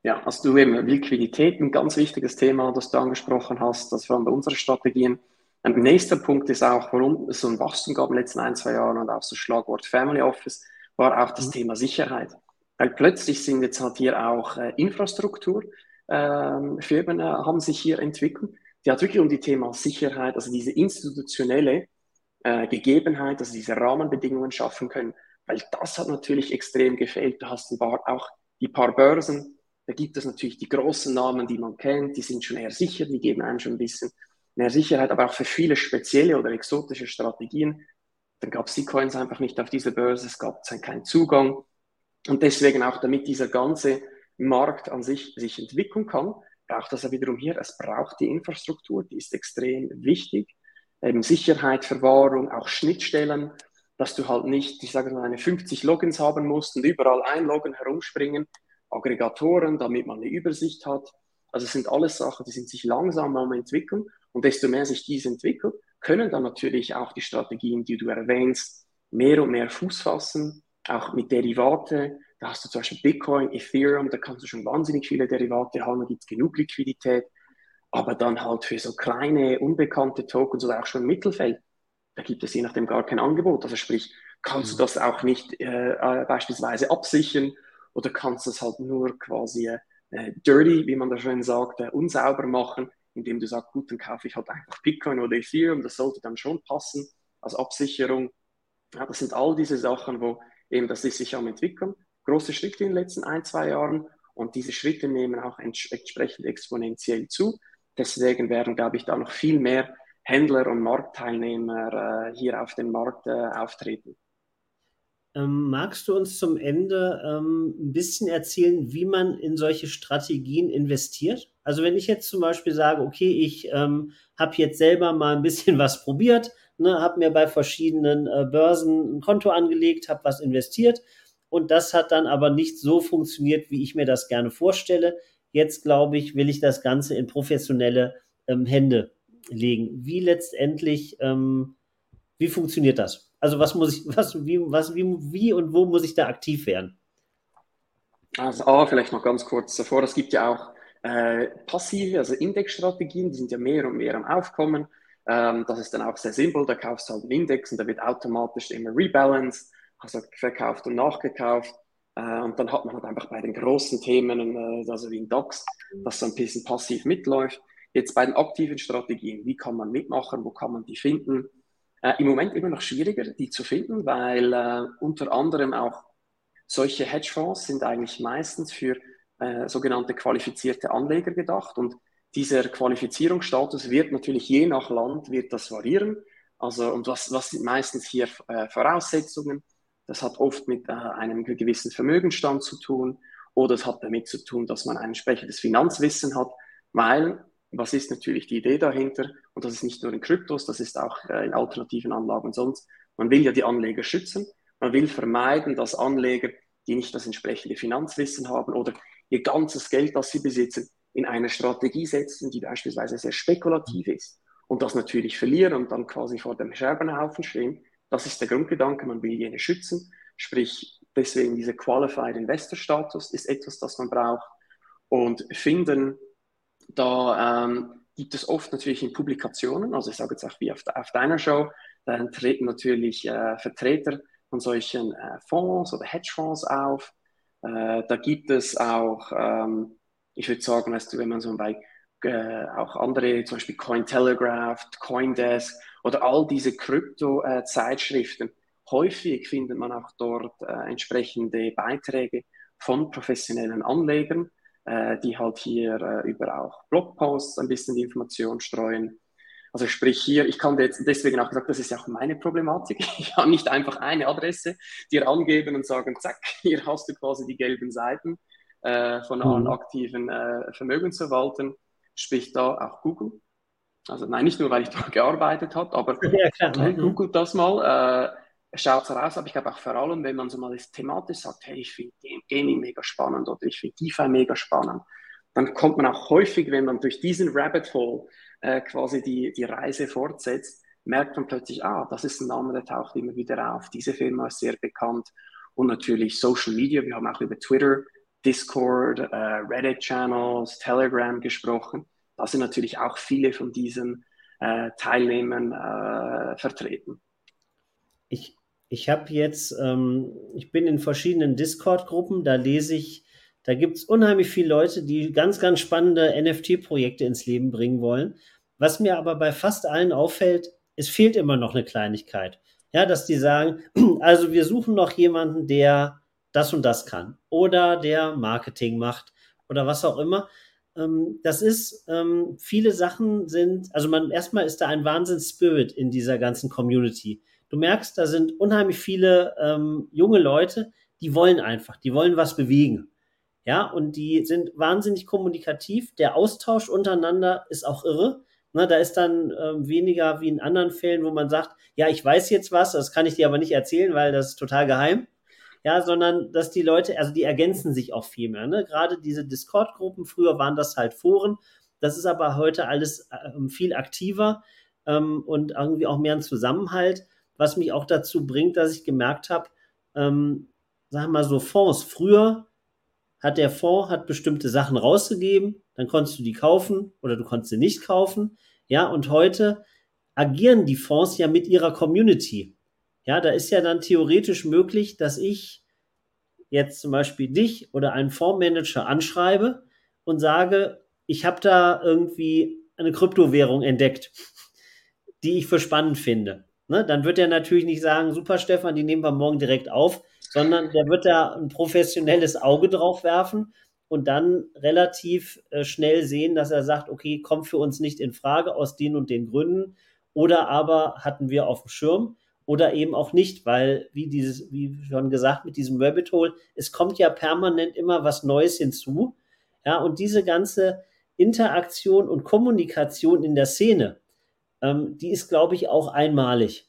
Ja, also du eben Liquidität, ein ganz wichtiges Thema, das du angesprochen hast, das waren unsere Strategien. Ein nächster Punkt ist auch, warum es so ein Wachstum gab in den letzten ein, zwei Jahren und auch das Schlagwort Family Office, war auch das mhm. Thema Sicherheit. Weil plötzlich sind jetzt halt hier auch äh, Infrastrukturfirmen ähm, äh, haben sich hier entwickelt, die hat wirklich um die Thema Sicherheit, also diese institutionelle äh, Gegebenheit, also diese Rahmenbedingungen schaffen können. Weil das hat natürlich extrem gefehlt. Du hast ein paar, auch die paar Börsen, da gibt es natürlich die großen Namen, die man kennt, die sind schon eher sicher, die geben einem schon ein bisschen mehr Sicherheit, aber auch für viele spezielle oder exotische Strategien, dann gab es die Coins einfach nicht auf dieser Börse, es gab keinen Zugang. Und deswegen auch, damit dieser ganze Markt an sich sich entwickeln kann, braucht das ja wiederum hier, es braucht die Infrastruktur, die ist extrem wichtig. Eben Sicherheit, Verwahrung, auch Schnittstellen, dass du halt nicht, ich sage mal, eine 50 Logins haben musst und überall einloggen, herumspringen, Aggregatoren, damit man eine Übersicht hat. Also es sind alles Sachen, die sind sich langsam am entwickeln und desto mehr sich diese entwickelt, können dann natürlich auch die Strategien, die du erwähnst, mehr und mehr Fuß fassen, auch mit Derivate. Da hast du zum Beispiel Bitcoin, Ethereum, da kannst du schon wahnsinnig viele Derivate haben, da gibt es genug Liquidität. Aber dann halt für so kleine, unbekannte Tokens oder auch schon im Mittelfeld, da gibt es je nachdem gar kein Angebot. Also sprich, kannst du mhm. das auch nicht äh, äh beispielsweise absichern oder kannst du es halt nur quasi äh, dirty, wie man da schön sagt, äh, unsauber machen, indem du sagst, gut, dann kaufe ich halt einfach Bitcoin oder Ethereum, das sollte dann schon passen als Absicherung. Ja, das sind all diese Sachen, wo eben das ist sich am entwickeln. Große Schritte in den letzten ein, zwei Jahren und diese Schritte nehmen auch entsprechend exponentiell zu. Deswegen werden, glaube ich, da noch viel mehr Händler und Marktteilnehmer äh, hier auf dem Markt äh, auftreten. Ähm, magst du uns zum Ende ähm, ein bisschen erzählen, wie man in solche Strategien investiert? Also wenn ich jetzt zum Beispiel sage, okay, ich ähm, habe jetzt selber mal ein bisschen was probiert, ne, habe mir bei verschiedenen äh, Börsen ein Konto angelegt, habe was investiert und das hat dann aber nicht so funktioniert, wie ich mir das gerne vorstelle. Jetzt glaube ich, will ich das Ganze in professionelle ähm, Hände legen. Wie letztendlich, ähm, wie funktioniert das? Also was muss ich, was, wie, was, wie, wie und wo muss ich da aktiv werden? Also A, vielleicht noch ganz kurz davor, es gibt ja auch äh, passive, also Indexstrategien, die sind ja mehr und mehr am Aufkommen. Ähm, das ist dann auch sehr simpel, da kaufst du halt einen Index und der wird automatisch immer rebalanced, also verkauft und nachgekauft. Äh, und dann hat man halt einfach bei den großen Themen, äh, also wie in DAX, das so ein bisschen passiv mitläuft. Jetzt bei den aktiven Strategien, wie kann man mitmachen, wo kann man die finden? Äh, Im Moment immer noch schwieriger, die zu finden, weil äh, unter anderem auch solche Hedgefonds sind eigentlich meistens für äh, sogenannte qualifizierte Anleger gedacht und dieser Qualifizierungsstatus wird natürlich je nach Land wird das variieren. Also und was, was sind meistens hier äh, Voraussetzungen? Das hat oft mit äh, einem gewissen Vermögensstand zu tun oder es hat damit zu tun, dass man ein entsprechendes Finanzwissen hat, weil was ist natürlich die Idee dahinter? Und das ist nicht nur in Kryptos, das ist auch äh, in alternativen Anlagen und sonst. Man will ja die Anleger schützen. Man will vermeiden, dass Anleger, die nicht das entsprechende Finanzwissen haben oder ihr ganzes Geld, das sie besitzen, in eine Strategie setzen, die beispielsweise sehr spekulativ ist und das natürlich verlieren und dann quasi vor dem Scherbenhaufen stehen. Das ist der Grundgedanke, man will jene schützen. Sprich, deswegen dieser Qualified Investor Status ist etwas, das man braucht. Und finden da ähm, gibt es oft natürlich in Publikationen, also ich sage jetzt auch wie auf, auf deiner Show, dann treten natürlich äh, Vertreter von solchen äh, Fonds oder Hedgefonds auf. Äh, da gibt es auch, ähm, ich würde sagen, weißt du, wenn man so bei äh, auch andere, zum Beispiel Cointelegraph, Coindesk oder all diese Krypto-Zeitschriften, häufig findet man auch dort äh, entsprechende Beiträge von professionellen Anlegern äh, die halt hier äh, über auch Blogposts ein bisschen die Information streuen. Also sprich hier, ich kann jetzt deswegen auch gesagt, das ist ja auch meine Problematik. Ich kann nicht einfach eine Adresse dir angeben und sagen, zack, hier hast du quasi die gelben Seiten äh, von allen mhm. aktiven äh, Vermögensverwaltern. Sprich da auch Google. Also nein, nicht nur, weil ich da gearbeitet habe, aber ja, klar. googelt das mal. Äh, schaut so raus, aber ich glaube auch vor allem, wenn man so mal das thematisch sagt, hey, ich finde Gaming mega spannend oder ich finde DeFi mega spannend, dann kommt man auch häufig, wenn man durch diesen Rabbit Hole äh, quasi die, die Reise fortsetzt, merkt man plötzlich, ah, das ist ein Name, der taucht immer wieder auf. Diese Firma ist sehr bekannt. Und natürlich Social Media. Wir haben auch über Twitter, Discord, äh, Reddit-Channels, Telegram gesprochen. Da sind natürlich auch viele von diesen äh, Teilnehmern äh, vertreten. Ich, ich habe jetzt, ähm, ich bin in verschiedenen Discord-Gruppen, da lese ich, da gibt es unheimlich viele Leute, die ganz, ganz spannende NFT-Projekte ins Leben bringen wollen. Was mir aber bei fast allen auffällt, es fehlt immer noch eine Kleinigkeit. Ja, dass die sagen, also wir suchen noch jemanden, der das und das kann oder der Marketing macht oder was auch immer. Ähm, das ist, ähm, viele Sachen sind, also man, erstmal ist da ein Wahnsinns-Spirit in dieser ganzen Community. Du merkst, da sind unheimlich viele ähm, junge Leute, die wollen einfach, die wollen was bewegen. Ja, und die sind wahnsinnig kommunikativ. Der Austausch untereinander ist auch irre. Na, da ist dann ähm, weniger wie in anderen Fällen, wo man sagt, ja, ich weiß jetzt was, das kann ich dir aber nicht erzählen, weil das ist total geheim. Ja, sondern dass die Leute, also die ergänzen sich auch viel mehr. Ne? Gerade diese Discord-Gruppen, früher waren das halt Foren, das ist aber heute alles ähm, viel aktiver ähm, und irgendwie auch mehr ein Zusammenhalt, was mich auch dazu bringt, dass ich gemerkt habe, ähm, sagen wir mal so Fonds. Früher hat der Fonds hat bestimmte Sachen rausgegeben, dann konntest du die kaufen oder du konntest sie nicht kaufen. Ja, und heute agieren die Fonds ja mit ihrer Community. Ja, da ist ja dann theoretisch möglich, dass ich jetzt zum Beispiel dich oder einen Fondsmanager anschreibe und sage, ich habe da irgendwie eine Kryptowährung entdeckt, die ich für spannend finde. Ne? Dann wird er natürlich nicht sagen, super Stefan, die nehmen wir morgen direkt auf, sondern der wird da ein professionelles Auge drauf werfen und dann relativ äh, schnell sehen, dass er sagt, okay, kommt für uns nicht in Frage aus den und den Gründen oder aber hatten wir auf dem Schirm oder eben auch nicht, weil wie dieses, wie schon gesagt, mit diesem Rabbit Hole, es kommt ja permanent immer was Neues hinzu. Ja, und diese ganze Interaktion und Kommunikation in der Szene, ähm, die ist, glaube ich, auch einmalig.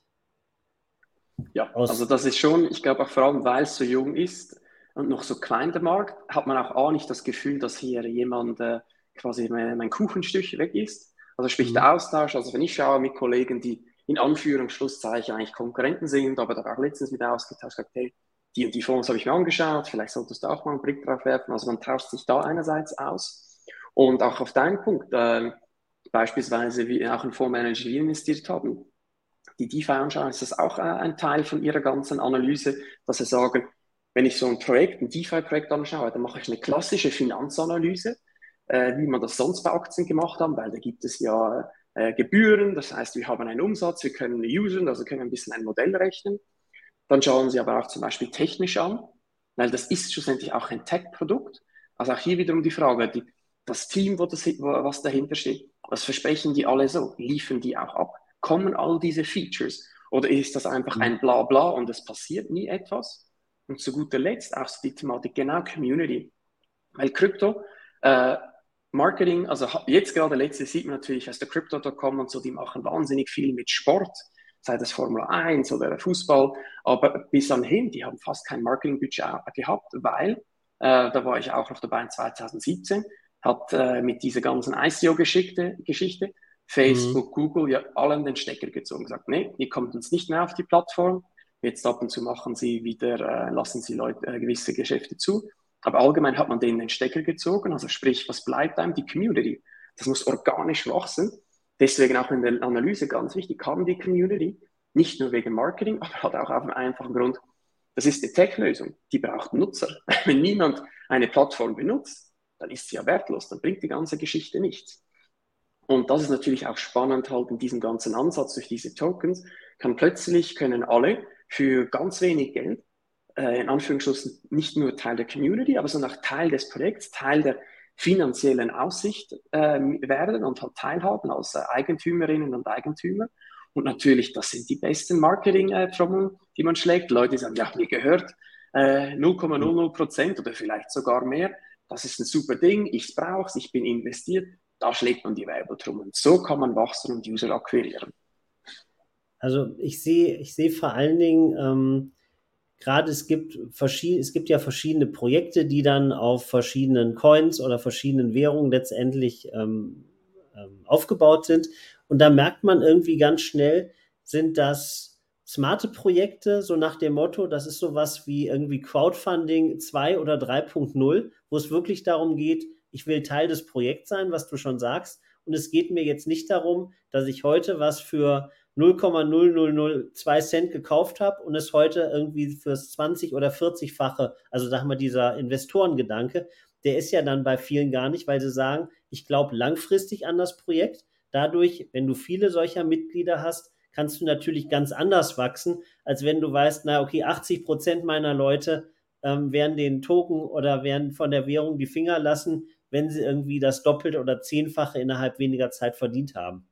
Ja, also das ist schon, ich glaube auch vor allem, weil es so jung ist, und noch so klein der Markt, hat man auch auch nicht das Gefühl, dass hier jemand äh, quasi mein, mein, Kuchenstück weg ist. Also sprich mhm. der Austausch, also wenn ich schaue mit Kollegen, die in Anführungsschlusszeichen eigentlich Konkurrenten sind, aber da auch letztens wieder ausgetauscht, gesagt, hey, die und die Fonds habe ich mir angeschaut, vielleicht solltest du auch mal einen Blick drauf werfen. Also man tauscht sich da einerseits aus und auch auf deinen Punkt, äh, beispielsweise wie auch ein Fondsmanager, die investiert haben, die DeFi anschauen, ist das auch äh, ein Teil von ihrer ganzen Analyse, dass sie sagen, wenn ich so ein Projekt, ein DeFi-Projekt anschaue, dann mache ich eine klassische Finanzanalyse, äh, wie man das sonst bei Aktien gemacht haben, weil da gibt es ja äh, Gebühren, das heißt, wir haben einen Umsatz, wir können usen, also können ein bisschen ein Modell rechnen. Dann schauen Sie aber auch zum Beispiel technisch an, weil das ist schlussendlich auch ein Tech-Produkt. Also auch hier wiederum die Frage, die, das Team, wo das, was dahinter steht, was versprechen die alle so? Liefern die auch ab? Kommen all diese Features? Oder ist das einfach ein Blabla und es passiert nie etwas? Und zu guter Letzt auch die Thematik, genau Community. Weil Krypto, äh, Marketing, also jetzt gerade letzte sieht man natürlich aus der Crypto.com und so, die machen wahnsinnig viel mit Sport, sei das Formel 1 oder Fußball, aber bis anhin, die haben fast kein Marketingbudget gehabt, weil, äh, da war ich auch noch dabei in 2017, hat äh, mit dieser ganzen ICO-Geschichte Geschichte, Facebook, mhm. Google ja allen den Stecker gezogen, gesagt, nee, ihr kommt uns nicht mehr auf die Plattform, Jetzt ab und zu machen sie wieder, äh, lassen sie Leute äh, gewisse Geschäfte zu. Aber allgemein hat man denen den Stecker gezogen. Also sprich, was bleibt einem? Die Community. Das muss organisch wachsen. Deswegen auch in der Analyse ganz wichtig, haben die Community nicht nur wegen Marketing, aber halt auch auf einen einfachen Grund. Das ist die Tech-Lösung. Die braucht Nutzer. Wenn niemand eine Plattform benutzt, dann ist sie ja wertlos. Dann bringt die ganze Geschichte nichts. Und das ist natürlich auch spannend halt in diesem ganzen Ansatz durch diese Tokens. Kann plötzlich können alle für ganz wenig Geld, in Anführungsschlussen nicht nur Teil der Community, aber sondern auch Teil des Projekts, Teil der finanziellen Aussicht äh, werden und halt teilhaben als äh, Eigentümerinnen und Eigentümer. Und natürlich, das sind die besten Marketing-Trommeln, äh, die man schlägt. Leute sagen, ja, mir gehört 0,00 äh, Prozent oder vielleicht sogar mehr. Das ist ein super Ding, ich brauche es, ich bin investiert. Da schlägt man die Werbetrommeln. So kann man wachsen und User akquirieren. Also ich sehe, ich sehe vor allen Dingen, ähm, gerade es gibt verschiedene, es gibt ja verschiedene Projekte, die dann auf verschiedenen Coins oder verschiedenen Währungen letztendlich ähm, ähm, aufgebaut sind. Und da merkt man irgendwie ganz schnell, Sind das smarte Projekte, so nach dem Motto, das ist sowas wie irgendwie Crowdfunding 2 oder 3.0, wo es wirklich darum geht, ich will Teil des Projekts sein, was du schon sagst. Und es geht mir jetzt nicht darum, dass ich heute was für 0,0002 Cent gekauft habe und es heute irgendwie fürs 20 oder 40-fache, also sag mal, dieser Investorengedanke, der ist ja dann bei vielen gar nicht, weil sie sagen, ich glaube langfristig an das Projekt. Dadurch, wenn du viele solcher Mitglieder hast, kannst du natürlich ganz anders wachsen, als wenn du weißt, na okay, 80 Prozent meiner Leute ähm, werden den Token oder werden von der Währung die Finger lassen, wenn sie irgendwie das Doppelte oder Zehnfache innerhalb weniger Zeit verdient haben.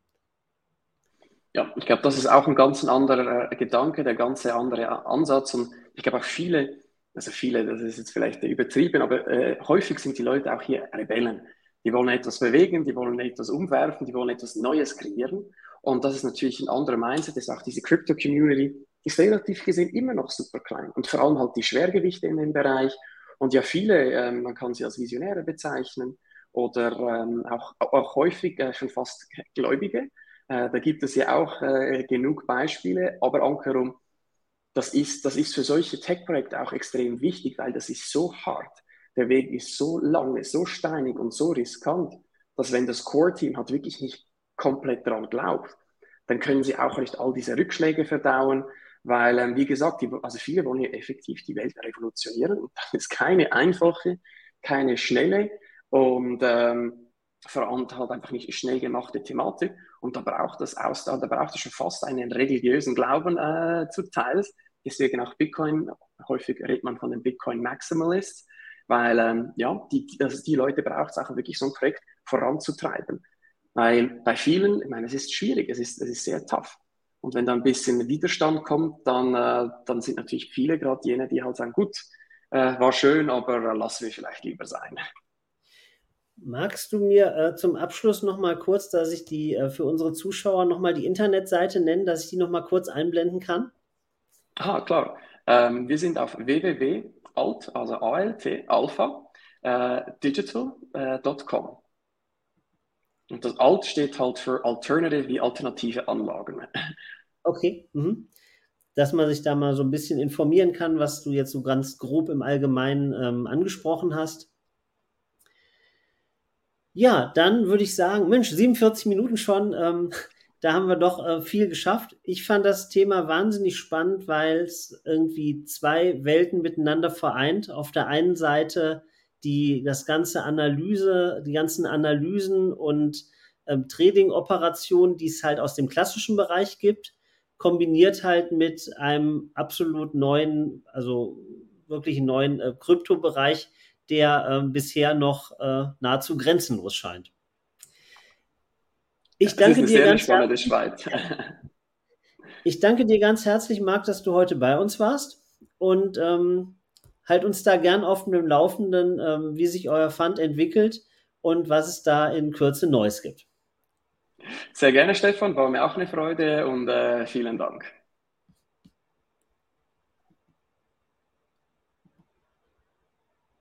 Ja, ich glaube, das ist auch ein ganz anderer äh, Gedanke, der ganze andere Ansatz. Und ich glaube auch viele, also viele, das ist jetzt vielleicht übertrieben, aber äh, häufig sind die Leute auch hier Rebellen. Die wollen etwas bewegen, die wollen etwas umwerfen, die wollen etwas Neues kreieren. Und das ist natürlich ein anderer Mindset, das ist auch diese Crypto-Community, ist relativ gesehen immer noch super klein. Und vor allem halt die Schwergewichte in dem Bereich. Und ja, viele, ähm, man kann sie als Visionäre bezeichnen oder ähm, auch, auch häufig äh, schon fast Gläubige. Äh, da gibt es ja auch äh, genug Beispiele, aber Ankerum, das ist, das ist für solche Tech-Projekte auch extrem wichtig, weil das ist so hart. Der Weg ist so lange, so steinig und so riskant, dass wenn das Core-Team hat wirklich nicht komplett daran glaubt, dann können sie auch nicht all diese Rückschläge verdauen, weil, ähm, wie gesagt, die, also viele wollen ja effektiv die Welt revolutionieren und das ist keine einfache, keine schnelle und ähm, vor allem halt einfach nicht schnell gemachte Thematik. Und da braucht es aus, da braucht es schon fast einen religiösen Glauben äh, zu Teils. Deswegen auch Bitcoin, häufig redet man von den Bitcoin Maximalists, weil ähm, ja, die, also die Leute braucht es auch wirklich so ein Projekt voranzutreiben. Weil bei vielen, ich meine, es ist schwierig, es ist, es ist sehr tough. Und wenn da ein bisschen Widerstand kommt, dann, äh, dann sind natürlich viele gerade jene, die halt sagen, gut, äh, war schön, aber lassen wir vielleicht lieber sein. Magst du mir äh, zum Abschluss noch mal kurz, dass ich die äh, für unsere Zuschauer noch mal die Internetseite nennen, dass ich die noch mal kurz einblenden kann? Ah, klar. Ähm, wir sind auf www.alt, also alt, alpha, äh, digital.com. Äh, Und das Alt steht halt für Alternative wie alternative Anlagen. Okay. Mhm. Dass man sich da mal so ein bisschen informieren kann, was du jetzt so ganz grob im Allgemeinen ähm, angesprochen hast. Ja, dann würde ich sagen, Mensch, 47 Minuten schon. Ähm, da haben wir doch äh, viel geschafft. Ich fand das Thema wahnsinnig spannend, weil es irgendwie zwei Welten miteinander vereint. Auf der einen Seite die das ganze Analyse, die ganzen Analysen und ähm, Trading-Operationen, die es halt aus dem klassischen Bereich gibt, kombiniert halt mit einem absolut neuen, also wirklich neuen äh, Kryptobereich, der äh, bisher noch äh, nahezu grenzenlos scheint. Ich danke dir ganz herzlich. Ich danke dir ganz herzlich, Marc, dass du heute bei uns warst und ähm, halt uns da gern auf dem Laufenden, ähm, wie sich euer Fund entwickelt und was es da in Kürze Neues gibt. Sehr gerne, Stefan, war mir auch eine Freude und äh, vielen Dank.